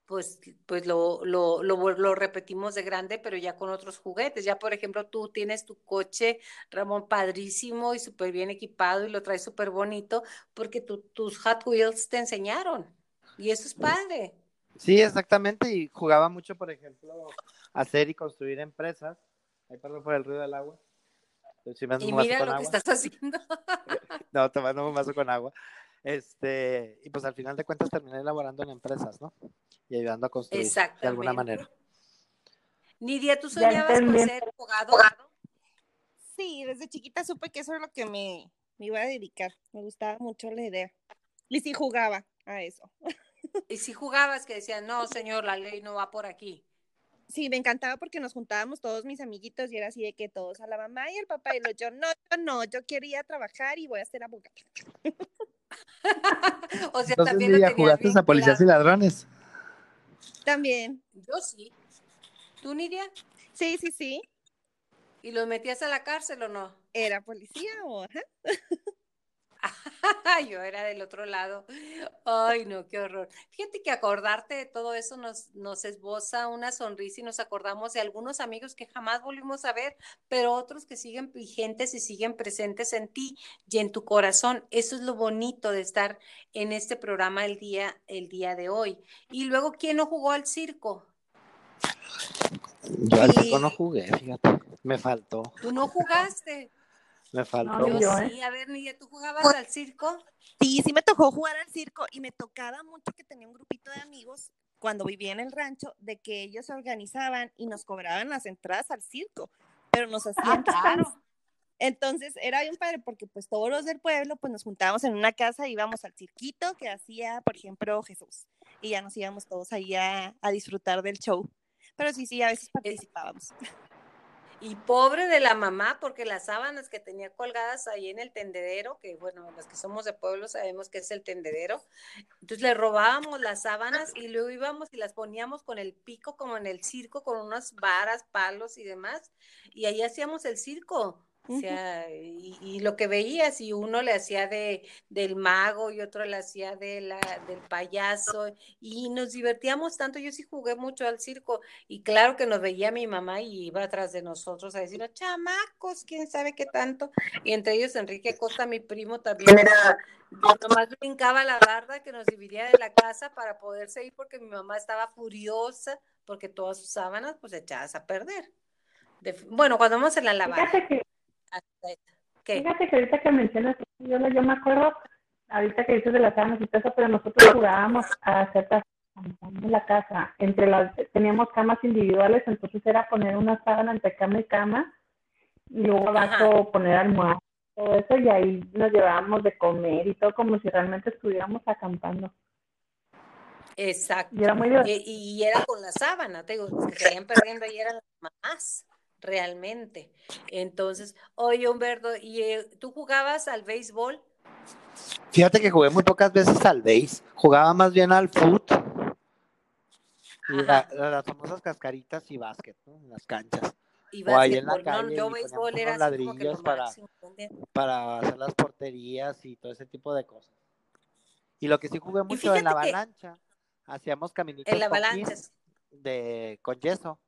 pues, pues lo, lo, lo, repetimos de grande, pero ya con otros juguetes. Ya, por ejemplo, tú tienes tu coche, Ramón, padrísimo y súper bien equipado y lo traes súper bonito porque tus Hot Wheels te enseñaron. Y eso es padre. Sí, exactamente. Y jugaba mucho, por ejemplo, hacer y construir empresas. Ahí perdón por el ruido del agua. y mira lo que estás haciendo. no, tomando un vaso con agua. Este, y pues al final de cuentas terminé elaborando en empresas, ¿no? Y ayudando a construir de alguna manera. Nidia, ¿tú soñabas con ser abogado? Sí, desde chiquita supe que eso era lo que me, me iba a dedicar. Me gustaba mucho la idea. Y sí jugaba a eso. Y si jugabas que decían, no, señor, la ley no va por aquí. Sí, me encantaba porque nos juntábamos todos mis amiguitos y era así de que todos a la mamá y el papá y lo yo, no, yo no, yo quería trabajar y voy a ser abogada. o sea, Entonces, también lo Lidia, tenías jugaste bien a policías y ladrones. También. Yo sí. ¿Tú, Nidia? Sí, sí, sí. ¿Y los metías a la cárcel o no? Era policía o ajá. Yo era del otro lado. Ay, no, qué horror. Fíjate que acordarte de todo eso nos, nos esboza una sonrisa y nos acordamos de algunos amigos que jamás volvimos a ver, pero otros que siguen vigentes y siguen presentes en ti y en tu corazón. Eso es lo bonito de estar en este programa el día, el día de hoy. Y luego, ¿quién no jugó al circo? Yo al circo no jugué, fíjate. Me faltó, Tú no jugaste. Me faltó. No, Yo sí, a ver, Nidia, ¿tú jugabas Pues al circo? Sí, sí me tocó jugar al circo y me tocaba mucho que tenía un grupito de amigos cuando vivía en el rancho de que ellos se organizaban y nos cobraban las entradas al circo, pero nos hacían Ah, fans. Entonces era bien padre porque pues todos los del pueblo pues nos juntábamos en una casa y íbamos al cirquito que hacía, por ejemplo, Jesús y ya nos íbamos todos ahí a, a disfrutar del show. Pero sí, sí, a veces participábamos. Y pobre de la mamá, porque las sábanas que tenía colgadas ahí en el tendedero, que bueno, los que somos de pueblo sabemos que es el tendedero, entonces le robábamos las sábanas y luego íbamos y las poníamos con el pico como en el circo, con unas varas, palos y demás, y ahí hacíamos el circo. O sea, y, y lo que veías, y uno le hacía de, del mago y otro le hacía de la, del payaso, y nos divertíamos tanto. Yo sí jugué mucho al circo, y claro que nos veía mi mamá y iba atrás de nosotros a decir, chamacos, quién sabe qué tanto. Y entre ellos Enrique Costa, mi primo, también era, nomás brincaba la barda que nos dividía de la casa para poderse ir porque mi mamá estaba furiosa porque todas sus sábanas pues echadas a perder. De- bueno, cuando vamos en la lavada. Fíjate que, ¿Qué? fíjate que ahorita que mencionas, yo, yo me acuerdo, ahorita que dices de las sábanas y todo eso, pero nosotros jugábamos a hacer en la casa. Entre las, teníamos camas individuales, entonces era poner una sábana entre cama y cama, y luego abajo poner almohada, todo eso, y ahí nos llevábamos de comer y todo como si realmente estuviéramos acampando. Exacto. Y era muy. Y, y era con la sábana, te digo, seguían perdiendo ahí eran las mamás, realmente. Entonces, oye, Humberto, ¿y eh, tú jugabas al béisbol? Fíjate que jugué muy pocas veces al base, jugaba más bien al foot y la- Ajá. la- las famosas cascaritas y básquet, ¿no? En las canchas, Y O ahí en la no, calle yo béisbol era ladrillos para- para hacer las porterías y todo ese tipo de cosas. Y lo que sí jugué mucho en la avalancha, hacíamos caminitos En la con avalancha. pis de con yeso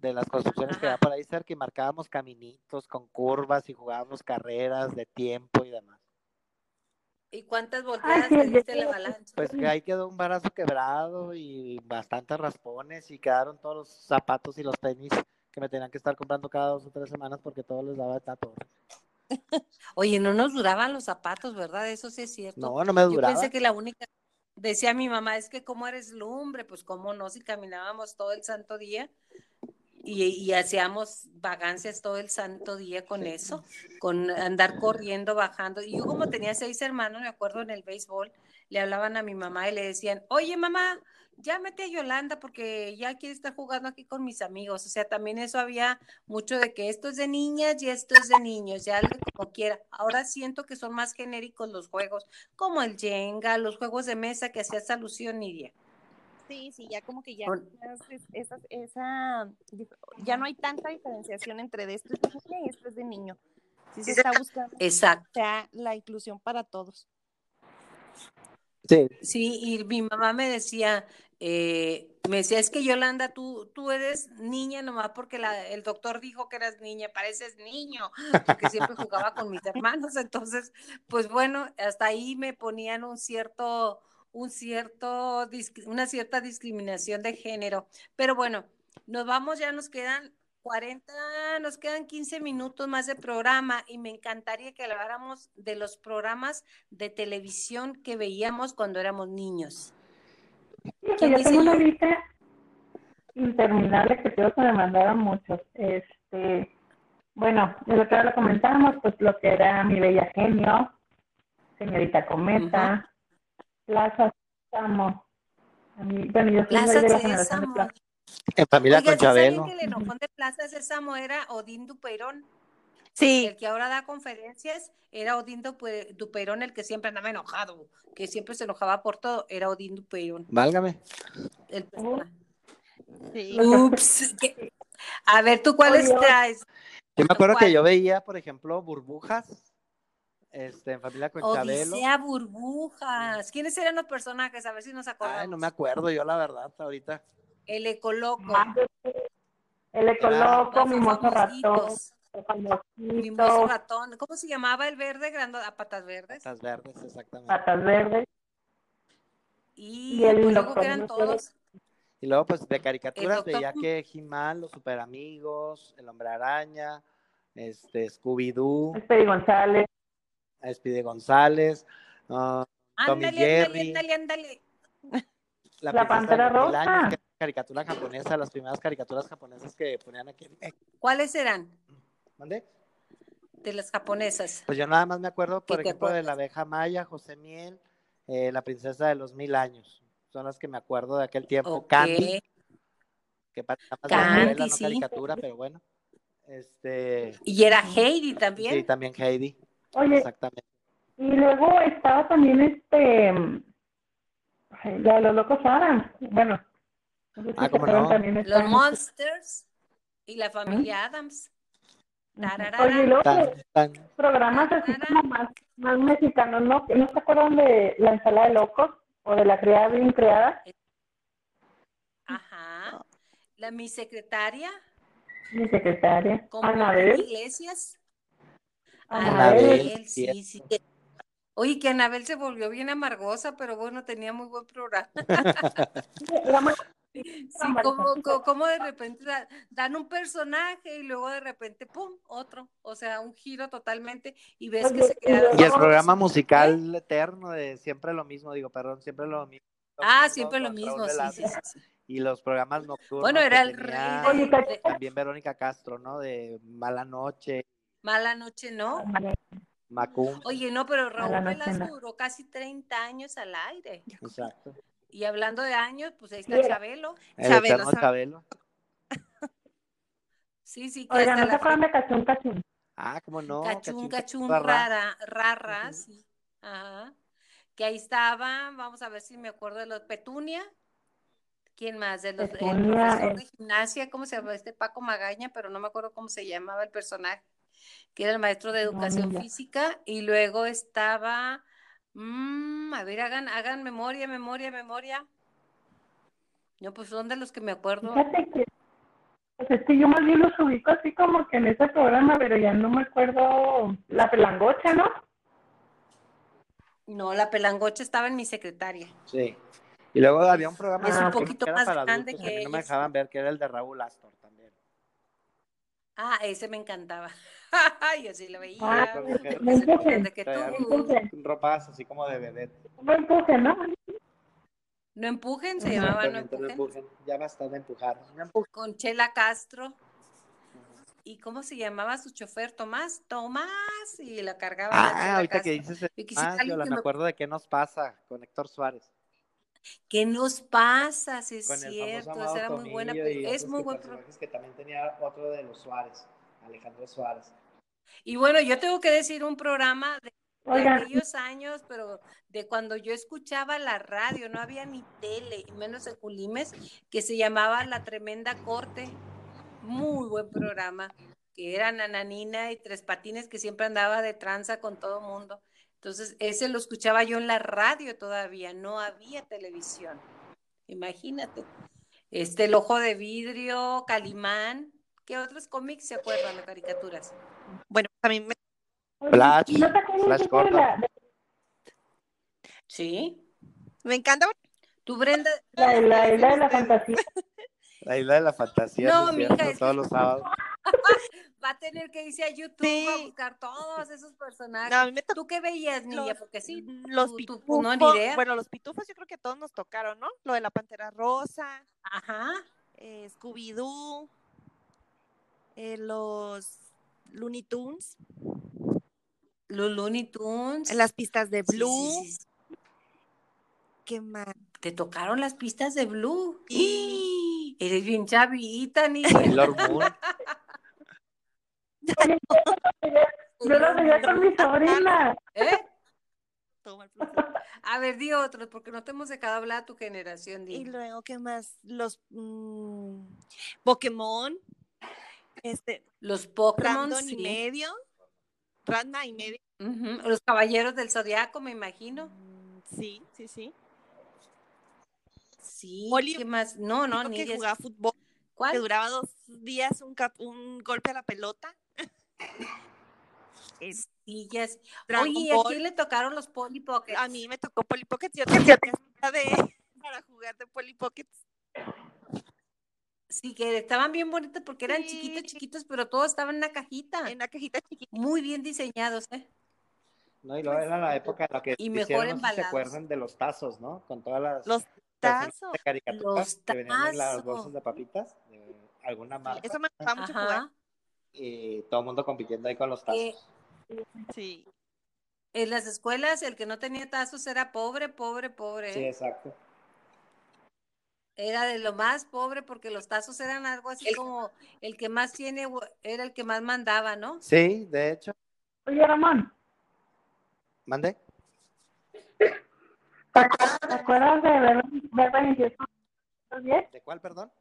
de las construcciones que había por ahí cerca y marcábamos caminitos con curvas y jugábamos carreras de tiempo y demás. ¿Y cuántas volteadas sí, te yo diste la avalancha? Pues que ahí quedó un brazo quebrado y bastantes raspones y quedaron todos los zapatos y los tenis que me tenían que estar comprando cada dos o tres semanas porque todos les daba de tato. Oye, no nos duraban los zapatos, ¿verdad? Eso sí es cierto. No, no me Yo duraba. pensé que la única, decía mi mamá, es que cómo eres lumbre, pues cómo no, si caminábamos todo el santo día y, y hacíamos vagancias todo el santo día con eso, con andar corriendo, bajando. Y yo como tenía seis hermanos, me acuerdo en el béisbol, le hablaban a mi mamá y le decían, oye mamá, llámate a Yolanda porque ya quiere estar jugando aquí con mis amigos. O sea, también eso había mucho de que esto es de niñas y esto es de niños, ya algo como quiera. Ahora siento que son más genéricos los juegos, como el Jenga, los juegos de mesa que hacías alusión, Nidia. Sí, sí, ya como que ya, esa, esa, ya no hay tanta diferenciación entre de esto es de niña y esto es de niño. Sí se está buscando Exacto. sea la inclusión para todos. Sí, Sí, y mi mamá me decía, eh, me decía, es que Yolanda, tú, tú eres niña nomás porque la- el doctor dijo que eras niña, pareces niño, porque siempre jugaba con mis hermanos, entonces, pues bueno, hasta ahí me ponían un cierto, un cierto, una cierta discriminación de género, pero bueno, nos vamos, ya nos quedan 40, nos quedan 15 minutos más de programa y me encantaría que habláramos de los programas de televisión que veíamos cuando éramos niños. ¿Quién yo dice tengo una lista interminable que creo que me mandaron muchos. Este, bueno, de lo que ahora comentamos, pues lo que era mi bella genio, señorita Cometa, Plaza mí, bueno, yo soy Plaza de la generación de Sésamo. Plaza. En familia Oiga, con ¿sí sabían Chabelo. que el enojón de Plaza Sésamo era Odín Dupeirón? Sí, El que ahora da conferencias era Odín Dupe- Dupeirón, el que siempre andaba enojado, que siempre se enojaba por todo, era Odín Dupeirón. Válgame. El sí. Ups. ¿qué? A ver, ¿tú cuáles traes? Yo me acuerdo ¿Cuál? que yo veía, por ejemplo, burbujas. Este, en familia con Chabelo. Odisea Burbujas. ¿Quiénes eran los personajes? A ver si nos acordamos. Ay, no me acuerdo yo, la verdad, ahorita. El Ecoloco. Ah, El ecoloco, mimoso ratón, Mimoso ratón. ¿Cómo se llamaba el verde grande a patas verdes? Patas verdes, exactamente. patas verdes. Y, Y el pues luego doctor que eran todos. Y luego, pues, de caricaturas veía que He-Man, los Super Amigos, El Hombre Araña, este, Scooby-Doo, Esperi González. Speedy González, ah, Tommy Ándale, Jerry. ándale, ándale, ándale. La, La Pantera Rosa. Caricatura japonesa, las primeras caricaturas japonesas que ponían aquí en México. ¿Cuáles eran? ¿Mandé? De las japonesas. Pues yo nada más me acuerdo, por ¿Qué te ejemplo, de la abeja maya, José Miel, eh, la princesa de los mil años. Son las que me acuerdo de aquel tiempo. Ok. Candy, que Candy, novela, no sí. caricatura, pero bueno. Este, Y era Heidi también. sí, también Heidi, Oye, exactamente. y luego estaba también este. La de los locos Adams. Bueno. no sé si Ah, se ¿cómo acuerdan no? también Los Monsters y la familia Adams. Tararara. Oye, y luego Tan, tan. programas así como más, más mexicanos, ¿no? ¿No se acuerdan de la ensalada de locos? O de la criada bien creada. Ajá. La mi secretaria, Mi secretaria. como Anabel. Iglesias. Anabel. Anabel, sí, sí. Oye, que Anabel se volvió bien amargosa, pero bueno, tenía muy buen programa. Sí, como, como, como de repente da- dan un personaje y luego de repente, ¡pum!, otro. O sea, un giro totalmente y ves que se y quedaron. Y el programa ¿Eh? musical eterno de siempre lo mismo, digo, perdón, siempre lo mismo. Ah, siempre lo mismo, sí, sí, sí, sí. Y los programas nocturnos. Bueno, era el rey También Verónica Castro, ¿no? De Mala Noche, Mala Noche, ¿no? Macum. Oye, no, pero Raúl Velasco no. duró casi 30 años al aire. Exacto. Y hablando de años, pues ahí está Chabelo. El Chabelo, eterno Chabelo. Chabelo. Sí, sí, que hasta ¿no se acuerdan de Cachún Cachún? Ah, ¿cómo no? Cachún, cachún, Rara. rara, rara, sí. Ajá. Que ahí estaba, vamos a ver si me acuerdo de los Petunia. ¿Quién más? De los, el Petunia, profesor eh. de gimnasia, ¿cómo se llama? Este Paco Magaña, pero no me acuerdo cómo se llamaba el personaje, que era el maestro de educación física. Y luego estaba, mm, a ver, hagan, hagan memoria, memoria, memoria. No, pues son de los que me acuerdo. Fíjate que, pues es que yo más bien los ubico así como que en ese programa, pero ya no me acuerdo la pelangocha, ¿no? No, la pelangocha estaba en mi secretaria. Sí. Y luego había un programa Es un que poquito era más para grande adultos, a que mí no me dejaban ver, que era el de Raúl Astor. Ah, ese me encantaba. Yo sí lo veía. Ah, empuje, grande que tú. ropas así como de vedette. me empuje, ¿no? No empujen, se llamaba No Exactamente, no empujen. empujen. Ya basta de empujar. No empujen. Con Chela Castro. ¿Y cómo se llamaba su chofer? Tomás. Tomás. Y la cargaba. Ah, ahorita que dices Y quisiera más, Yola, que me- acuerdo de qué nos pasa con Héctor Suárez. ¿Qué nos pasa? Si es Con cierto, esa Amado era muy buena. Y Es muy buen personajes que también tenía otro de los Suárez, Alejandro Suárez. Y bueno, yo tengo que decir un programa de, de aquellos años, pero de cuando yo escuchaba la radio, no había ni tele, y menos en Culimes, que se llamaba La Tremenda Corte. Muy buen programa, que era Nananina y Tres Patines, que siempre andaba de tranza con todo mundo. Entonces, ese lo escuchaba yo en la radio todavía, no había televisión. Imagínate. Este, El Ojo de Vidrio, Calimán. ¿Qué otros cómics se acuerdan de caricaturas? Bueno, pues a mí me Flash, ¿no te acuerdas Flash Gordon. Sí. Me encanta. Tú, Brenda, la, de la isla de la fantasía? La isla de la fantasía, No, mija, todos los sábados. va a tener que irse a YouTube Sí. a buscar todos esos personajes. No, a mí me tocó ¿Tú qué veías, niña? los, Porque sí, los tú- tú, pitufos. no, ni idea. Bueno, los pitufos yo creo que a todos nos tocaron, ¿no? Lo de la pantera rosa, Ajá. eh, Scooby-Doo, eh, los Looney Tunes, Los Looney Tunes. en las pistas de Blue. sí, sí. ¿Qué más? Te tocaron las pistas de Blue. Sí. Eres bien chavita, niña. Sailor Moon. Yo lo veía con mi sobrina. ¿Eh? Toma el placer. A ver, di otros, porque no te hemos dejado hablar a tu generación. Y Di. luego, ¿qué más? Los mm, Pokémon, este, Los Pokémon, y medio, Ranma y medio. Los Caballeros del Zodiaco, me imagino. Mm, Sí, sí, sí. Sí, Oli- ¿qué más? No, no, ni que jugaba fútbol, que ¿Cuál? duraba dos días un, cap- un golpe a la pelota. Dragon Oye, ¿y ¿a quién le tocaron los Polly Pockets? A mí me tocó Polly Pockets y otra casita de para jugar de Polly Pockets. Sí, que estaban bien bonitos porque eran Sí. chiquitos, chiquitos, pero todos estaban en una cajita. En la cajita chiquita. Muy bien diseñados, ¿eh? No, y luego era la época en la que Y mejor hicieron, no sé si se acuerdan de los tazos, ¿no? Con todas las Los tazos. de caricaturas Los que venían en las tazos. bolsas de papitas de alguna marca Eso me gustaba mucho jugar. Y todo el mundo compitiendo ahí con los tazos. Sí. en las escuelas el que no tenía tazos era pobre, pobre, pobre. Sí, ¿eh? exacto. Era de lo más pobre porque los tazos eran algo así como el que más tiene era el que más mandaba, ¿no? Sí, de hecho. Oye, Ramón, ¿Mande? ¿te acuerdas, te acuerdas de ver, ver 28 10? ¿De cuál, perdón?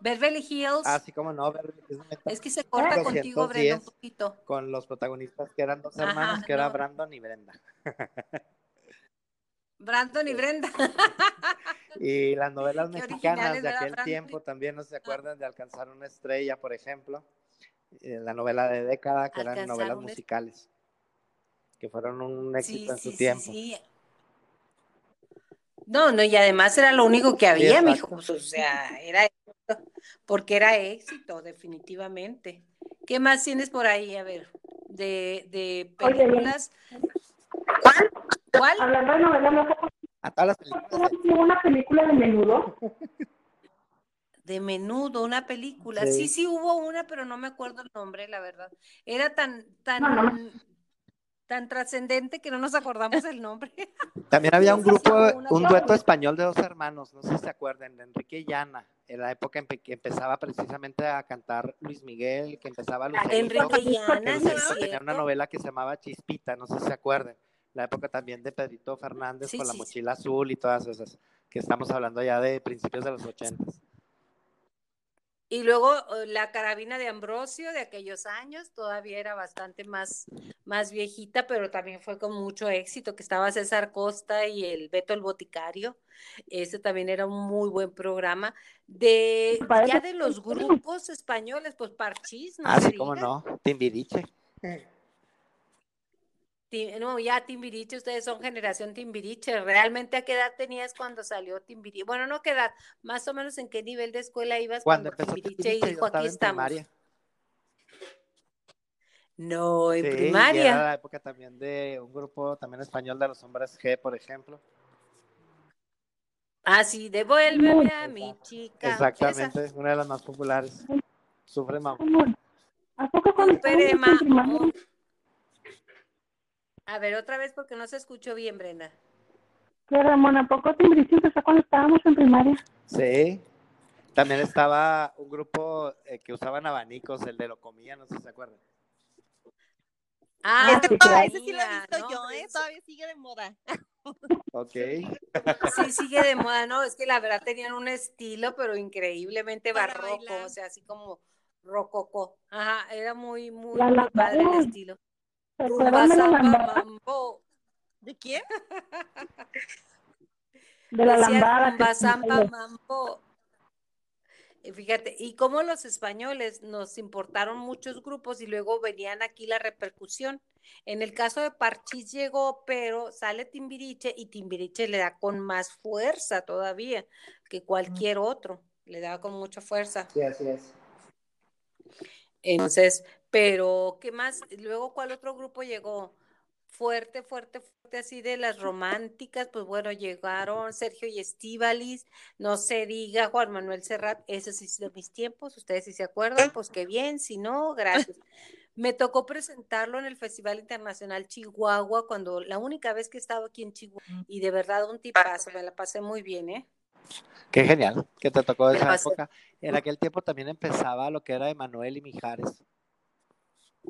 Beverly Hills. Ah, sí, cómo no, Beverly Hills 90210, Es que se corta contigo, Brenda, un poquito. con los protagonistas que eran dos Ajá, hermanos, que era no. Brandon y Brenda. Brandon y Brenda. Y las novelas mexicanas de ¿verdad, aquel tiempo también no se acuerdan de Alcanzar una estrella, por ejemplo. Eh, La novela de década, que eran novelas musicales, que fueron un éxito Sí, en su sí, sí, tiempo. sí. No, no, y además era lo único que había, exacto. mijo. pues, o sea, era éxito, porque era éxito, definitivamente. ¿Qué más tienes por ahí? A ver, de, de Oye, películas. ¿Cuál? ¿Cuál? Hablando de novelas, ¿no A todas las películas. una película de menudo? De menudo, una película. Sí. Sí, sí hubo una, pero no me acuerdo el nombre, la verdad. Era tan, tan, No, no. Tan trascendente que no nos acordamos el nombre. También había un Sí, sí, sí, grupo, un dueto español de dos hermanos, no sé si se acuerdan, de Enrique y Ana, en la época en que empezaba precisamente a cantar Luis Miguel, que empezaba Lucerito, Enrique y que Ana, ¿no es Lucerito tenía una novela que se llamaba Chispita, no sé si se acuerdan, la época también de Pedrito Fernández Sí, con la sí, sí. mochila azul y todas esas, que estamos hablando ya de principios de los ochentas. Y luego eh, la carabina de Ambrosio de aquellos años todavía era bastante más, más viejita, pero también fue con mucho éxito, que estaba César Costa y el Beto el Boticario. Ese también era un muy buen programa. De Parece- ya de los grupos españoles, pues Parchís, no Ah, sí, cómo no, Timbiriche. Ti- No, ya Timbiriche, ustedes son generación Timbiriche. ¿Realmente a qué edad tenías cuando salió Timbiriche? Bueno, no qué edad, más o menos en qué nivel de escuela ibas Cuando cuando, Timbiriche Timbiriche, dijo aquí estamos. primaria. No, en Sí, y primaria. era la época también de un grupo también español de los hombres G, por ejemplo. Ah, sí, devuélveme a mi chica. Exactamente, una de las más populares. Sufre mamá. ¿A poco cuando Esa. estábamos Super en primaria? Emma. A ver, otra vez porque no se escuchó bien, Brenda. Que Ramón, ¿a poco Timbiriche empezó cuando estábamos en primaria? Sí. También estaba un grupo eh, que usaban abanicos, el de lo comía, no sé si se acuerdan. Ah, Ese, sí, todavía- claro. ese sí lo he visto no, yo, ¿eh? eso- Todavía sigue de moda. Ok. Sí, sigue de moda, ¿no? Es que la verdad tenían un estilo, pero increíblemente Para barroco, bailar. o sea, así como rococó. Ajá, era muy, muy, La muy padre el estilo. ¿Se Rumba, acuerdan de quién? De la Decía lambada. mambo. Y fíjate, y como los españoles nos importaron muchos grupos y luego venían aquí la repercusión. En el caso de Parchís llegó, pero sale Timbiriche y Timbiriche le da con más fuerza todavía que cualquier otro. Le daba con mucha fuerza. Sí, así es. Entonces, pero ¿qué más? Luego, ¿cuál otro grupo llegó? fuerte, fuerte, fuerte, así de las románticas, pues bueno, llegaron Sergio y Estíbalis, no se diga Juan Manuel Serrat, eso sí es de mis tiempos, ustedes si se acuerdan, pues qué bien, si no, gracias. Me tocó presentarlo en el Festival Internacional Chihuahua cuando la única vez que he estado aquí en Chihuahua y de verdad un tipazo, me la pasé muy bien, ¿eh? Qué genial que te tocó esa época. En aquel tiempo también empezaba lo que era Emanuel y Mijares.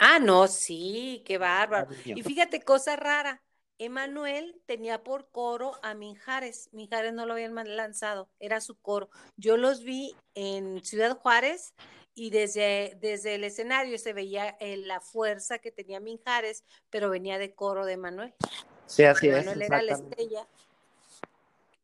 Ah, no, sí, qué bárbaro. Y fíjate, cosa rara, Emanuel tenía por coro a Mijares. Mijares no lo habían lanzado, era su coro. Yo los vi en Ciudad Juárez y desde, desde el escenario se veía eh, la fuerza que tenía Mijares, pero venía de coro de Manuel. Sí, así es. Manuel era la estrella.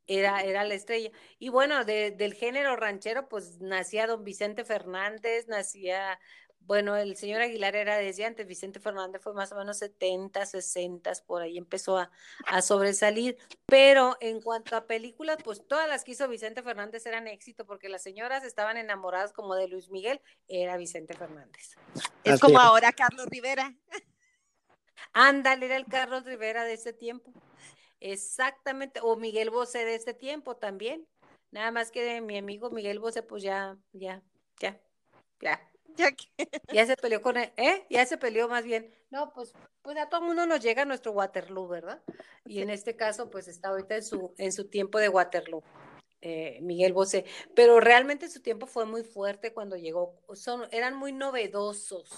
Era, era la estrella. Y bueno, de- del género ranchero, pues nacía don Vicente Fernández, nacía, bueno, el señor Aguilar era desde antes, Vicente Fernández fue más o menos 70, 60, por ahí empezó a, a sobresalir. Pero en cuanto a películas, pues todas las que hizo Vicente Fernández eran éxito, porque las señoras estaban enamoradas como de Luis Miguel, era Vicente Fernández. Es Así como es. ahora Carlos Rivera. Ándale, era el Carlos Rivera de ese tiempo. Exactamente, o Miguel Bosé de este tiempo también. Nada más que de mi amigo Miguel Bosé, pues ya, ya, ya, ya, Ya que- ya se peleó con él, ¿eh? Ya se peleó más bien. No, pues, pues a todo mundo nos llega nuestro Waterloo, ¿verdad? Y en este caso, pues está ahorita en su, en su tiempo de Waterloo. Eh, Miguel Bosé, pero realmente su tiempo fue muy fuerte cuando llegó, son, eran muy novedosos,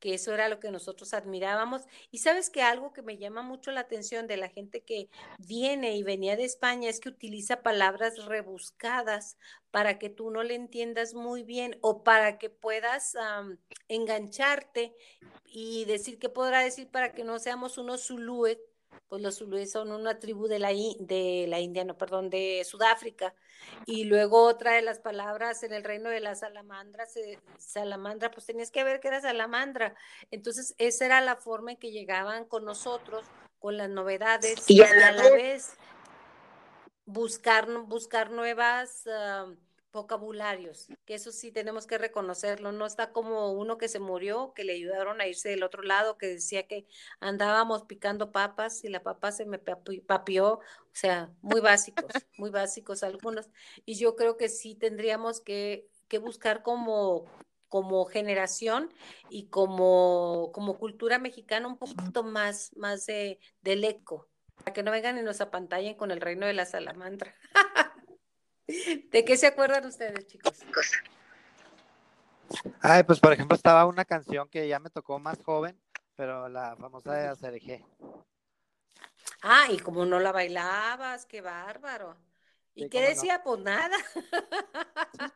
que eso era lo que nosotros admirábamos. Y sabes que algo que me llama mucho la atención de la gente que viene y venía de España es que utiliza palabras rebuscadas para que tú no le entiendas muy bien o para que puedas engancharte y decir qué podrá decir para que no seamos unos zulúes, pues los zulúes son una tribu de la, de la India, no, perdón, de Sudáfrica. Y luego otra de las palabras en el reino de la salamandra, se- salamandra, pues tenías que ver que era salamandra. Entonces, esa era la forma en que llegaban con nosotros, con las novedades, y a la vez buscar, buscar nuevas ah, vocabularios, que eso sí tenemos que reconocerlo, no está como uno que se murió, que le ayudaron a irse del otro lado, que decía que andábamos picando papas y la papa se me papi- papió, o sea, muy básicos, muy básicos algunos, y yo creo que sí tendríamos que, que buscar como como generación y como, como cultura mexicana un poquito más, más de, del eco, para que no vengan y nos apantallen con el reino de la salamandra. ¿De qué se acuerdan ustedes, chicos? Ay, pues por ejemplo estaba una canción que ya me tocó más joven, pero la famosa de Acerejé. Ah, y como no la bailabas, qué bárbaro. ¿Y Sí, qué cómo no. decía? Pues nada.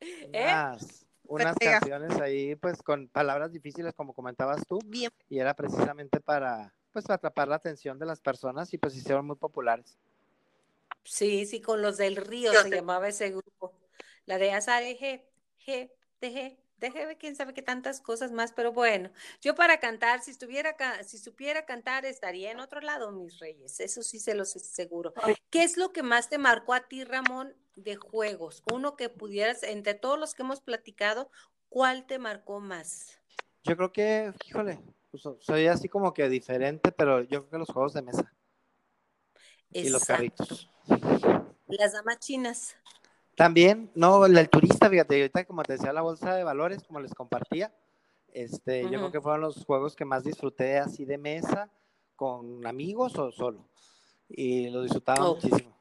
¿Eh? Unas, canciones ahí, pues con palabras difíciles, como comentabas tú, Bien. y era precisamente para, pues, atrapar la atención de las personas y pues hicieron muy populares. Sí, sí, con los del río se llamaba ese grupo. La de Azare, G, G, de G, quién sabe qué tantas cosas más, pero bueno, yo para cantar, si estuviera, si supiera cantar, estaría en otro lado, mis reyes, eso sí se los aseguro. ¿Qué es lo que más te marcó a ti, Ramón, de juegos? Uno que pudieras, entre todos los que hemos platicado, ¿cuál te marcó más? Yo creo que, híjole, pues, so- soy así como que diferente, pero yo creo que los juegos de mesa y los carritos. Las damas chinas. También, no, el, el turista, fíjate, ahorita como te decía la bolsa de valores, como les compartía, este, yo creo que fueron los juegos que más disfruté así de mesa, con amigos o solo. Y lo disfrutaba Oh. muchísimo.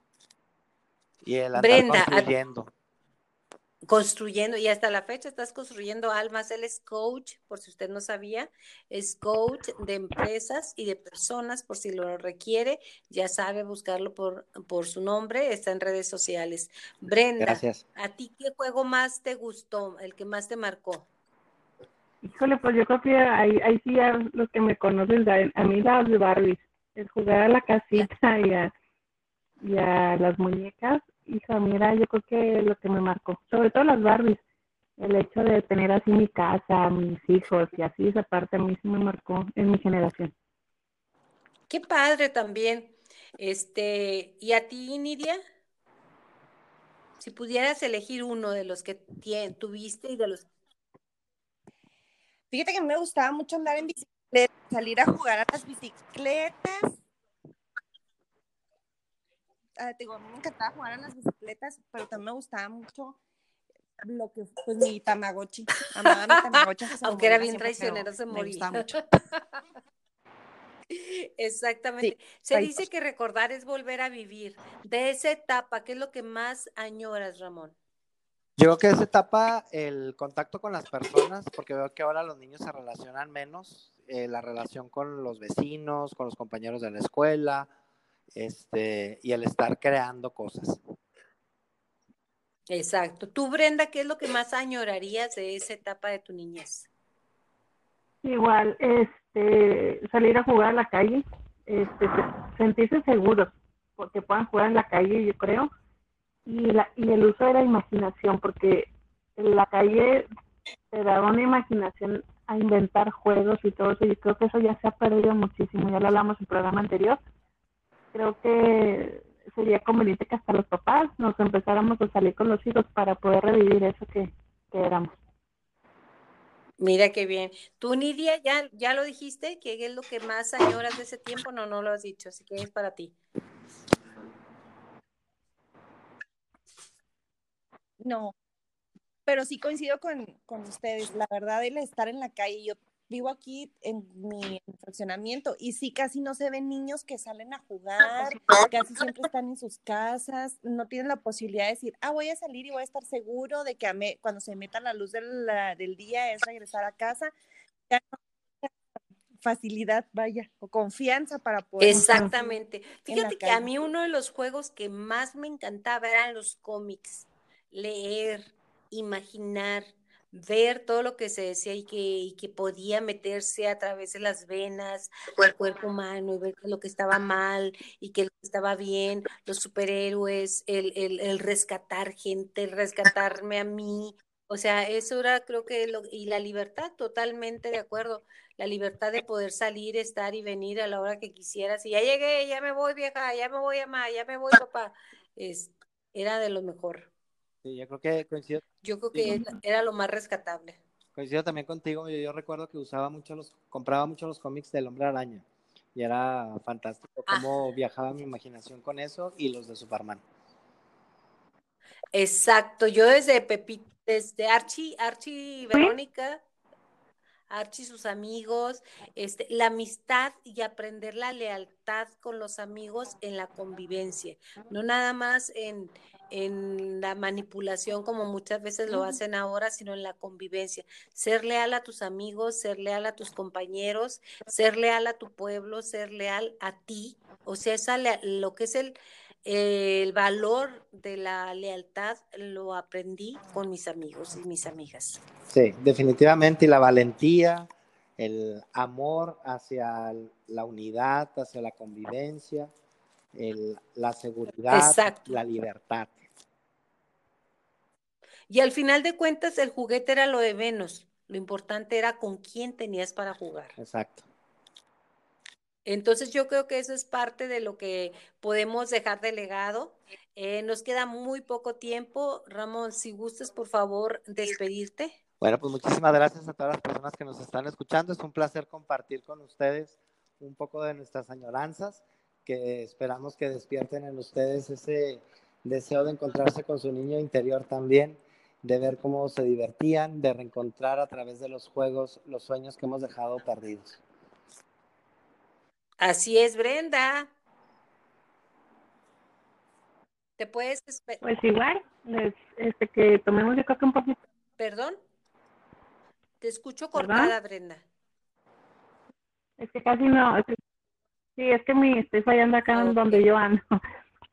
Y el andar Brenda, construyendo. Construyendo y hasta la fecha estás construyendo almas. Él es coach, por si usted no sabía, es coach de empresas y de personas, por si lo requiere, ya sabe buscarlo por, por su nombre, está en redes sociales. Brenda, Gracias. ¿a ti qué juego más te gustó, el que más te marcó? Híjole, pues yo creo que ahí, ahí sí ya los que me conocen a mí las de Barbie, el jugar a la casita y a, y a las muñecas, hija, mira, yo creo que lo que me marcó, sobre todo las Barbies, el hecho de tener así mi casa, mis hijos y así, esa parte a mí sí me marcó en mi generación. Qué padre también. Este, ¿y a ti, Nidia? Si pudieras elegir uno de los que tuviste y de los Fíjate que me gustaba mucho andar en bicicleta. salir a jugar a las bicicletas. Ah, digo, a mí me encantaba jugar a las bicicletas, pero también me gustaba mucho lo que pues mi tamagotchi. Amaba mi tamagotchi. Aunque era bien traicionero, se moría. mucho. Exactamente. Se dice que recordar es volver a vivir. De esa etapa, ¿qué es lo que más añoras, Ramón? Yo creo que esa etapa, el contacto con las personas, porque veo que ahora los niños se relacionan menos, eh, la relación con los vecinos, con los compañeros de la escuela, este, y el estar creando cosas. Exacto. Tú, Brenda, ¿qué es lo que más añorarías de esa etapa de tu niñez? Igual, este, salir a jugar a la calle, este, sentirse seguros, porque puedan jugar en la calle, yo creo, y, la, y el uso de la imaginación, porque en la calle te da una imaginación a inventar juegos y todo eso, y creo que eso ya se ha perdido muchísimo, ya lo hablamos en el programa anterior. Creo que sería conveniente que hasta los papás nos empezáramos a salir con los hijos para poder revivir eso que, que éramos. Mira qué bien. Tú, Nidia, ya, ya lo dijiste, ¿qué es lo que más añoras de ese tiempo? No, no lo has dicho, así que es para ti. No, pero sí coincido con, con ustedes. La verdad, el estar en la calle, yo vivo aquí en mi fraccionamiento y sí casi no se ven niños que salen a jugar, casi siempre están en sus casas, no tienen la posibilidad de decir, ah, voy a salir y voy a estar seguro de que cuando se meta la luz del, del día es regresar a casa. facilidad, vaya, o confianza para poder. Exactamente. Fíjate que a mí uno de los juegos que más me encantaba eran los cómics, leer, imaginar, ver todo lo que se decía y que, y que podía meterse a través de las venas del cuerpo humano y ver lo que estaba mal y que estaba bien, los superhéroes, el, el, el rescatar gente, el rescatarme a mí. O sea, eso era creo que, lo, y la libertad, totalmente de acuerdo, la libertad de poder salir, estar y venir a la hora que quisieras. Y ya llegué, ya me voy vieja, ya me voy a mamá, ya me voy papá. Es, era de lo mejor. Sí, yo creo que coincido. Yo creo que era lo más rescatable. Coincido también contigo, yo, recuerdo que usaba mucho los, compraba mucho los cómics del Hombre Araña y era fantástico ah. cómo viajaba mi imaginación con eso y los de Superman. Exacto, yo desde Pepito, desde Archie, Archie Verónica, Archie y sus amigos, este, la amistad y aprender la lealtad con los amigos en la convivencia, no nada más en, en la manipulación como muchas veces lo hacen ahora, sino en la convivencia. Ser leal a tus amigos, ser leal a tus compañeros, ser leal a tu pueblo, ser leal a ti. O sea, esa, lo que es el, el valor de la lealtad lo aprendí con mis amigos y mis amigas. Sí, definitivamente. Y la valentía, el amor hacia la unidad, hacia la convivencia, el, la seguridad, la libertad. Y al final de cuentas, el juguete era lo de menos. Lo importante era con quién tenías para jugar. Exacto. Entonces yo creo que eso es parte de lo que podemos dejar de legado. Eh, nos queda muy poco tiempo. Ramón, si gustes, por favor, despedirte. Bueno, pues muchísimas gracias a todas las personas que nos están escuchando. Es un placer compartir con ustedes un poco de nuestras añoranzas, que esperamos que despierten en ustedes ese deseo de encontrarse con su niño interior también de ver cómo se divertían, de reencontrar a través de los juegos los sueños que hemos dejado perdidos. Así es, Brenda. ¿Te puedes Pues igual, este, que tomemos yo creo que un poquito. ¿Perdón? Te escucho cortada, Brenda. Es que casi no. sí, es que me estoy fallando acá en donde yo ando.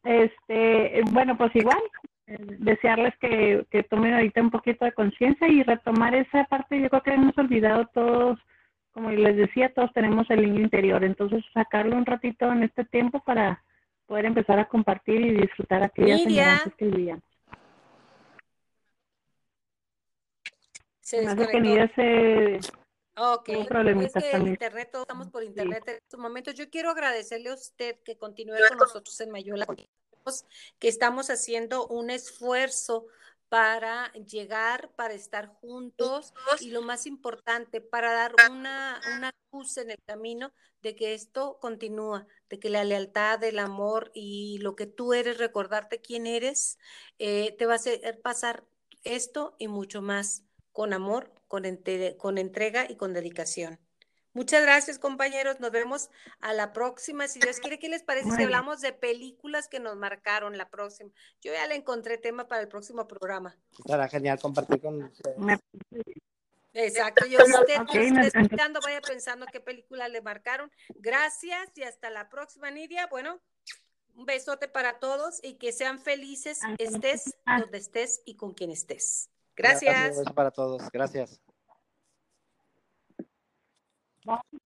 Este, bueno, pues igual, desearles que, que tomen ahorita un poquito de conciencia y retomar esa parte. Yo creo que hemos olvidado todos, como les decía, todos tenemos el niño interior. Entonces, sacarlo un ratito en este tiempo para poder empezar a compartir y disfrutar aquellas experiencias que vivíamos. Se Más que se... Ok, es que el internet, todos estamos por internet en estos momentos. Yo quiero agradecerle a usted que continúe con nosotros en Mayuela que estamos haciendo un esfuerzo para llegar, para estar juntos y lo más importante, para dar una, una luz en el camino de que esto continúa, de que la lealtad, el amor y lo que tú eres, recordarte quién eres, eh, te va a hacer pasar esto y mucho más con amor, con, con entrega y con dedicación. Muchas gracias, compañeros. Nos vemos a la próxima. Si Dios quiere, ¿qué les parece si hablamos de películas que nos marcaron la próxima? Yo ya le encontré tema para el próximo programa. Estará genial compartir con ustedes. Exacto. Yo usted, okay, escuchando, vaya pensando qué película le marcaron. Gracias y hasta la próxima, Nidia. Bueno, un besote para todos y que sean felices, estés donde estés y con quien estés. Gracias. Un beso para todos. Gracias. Bye.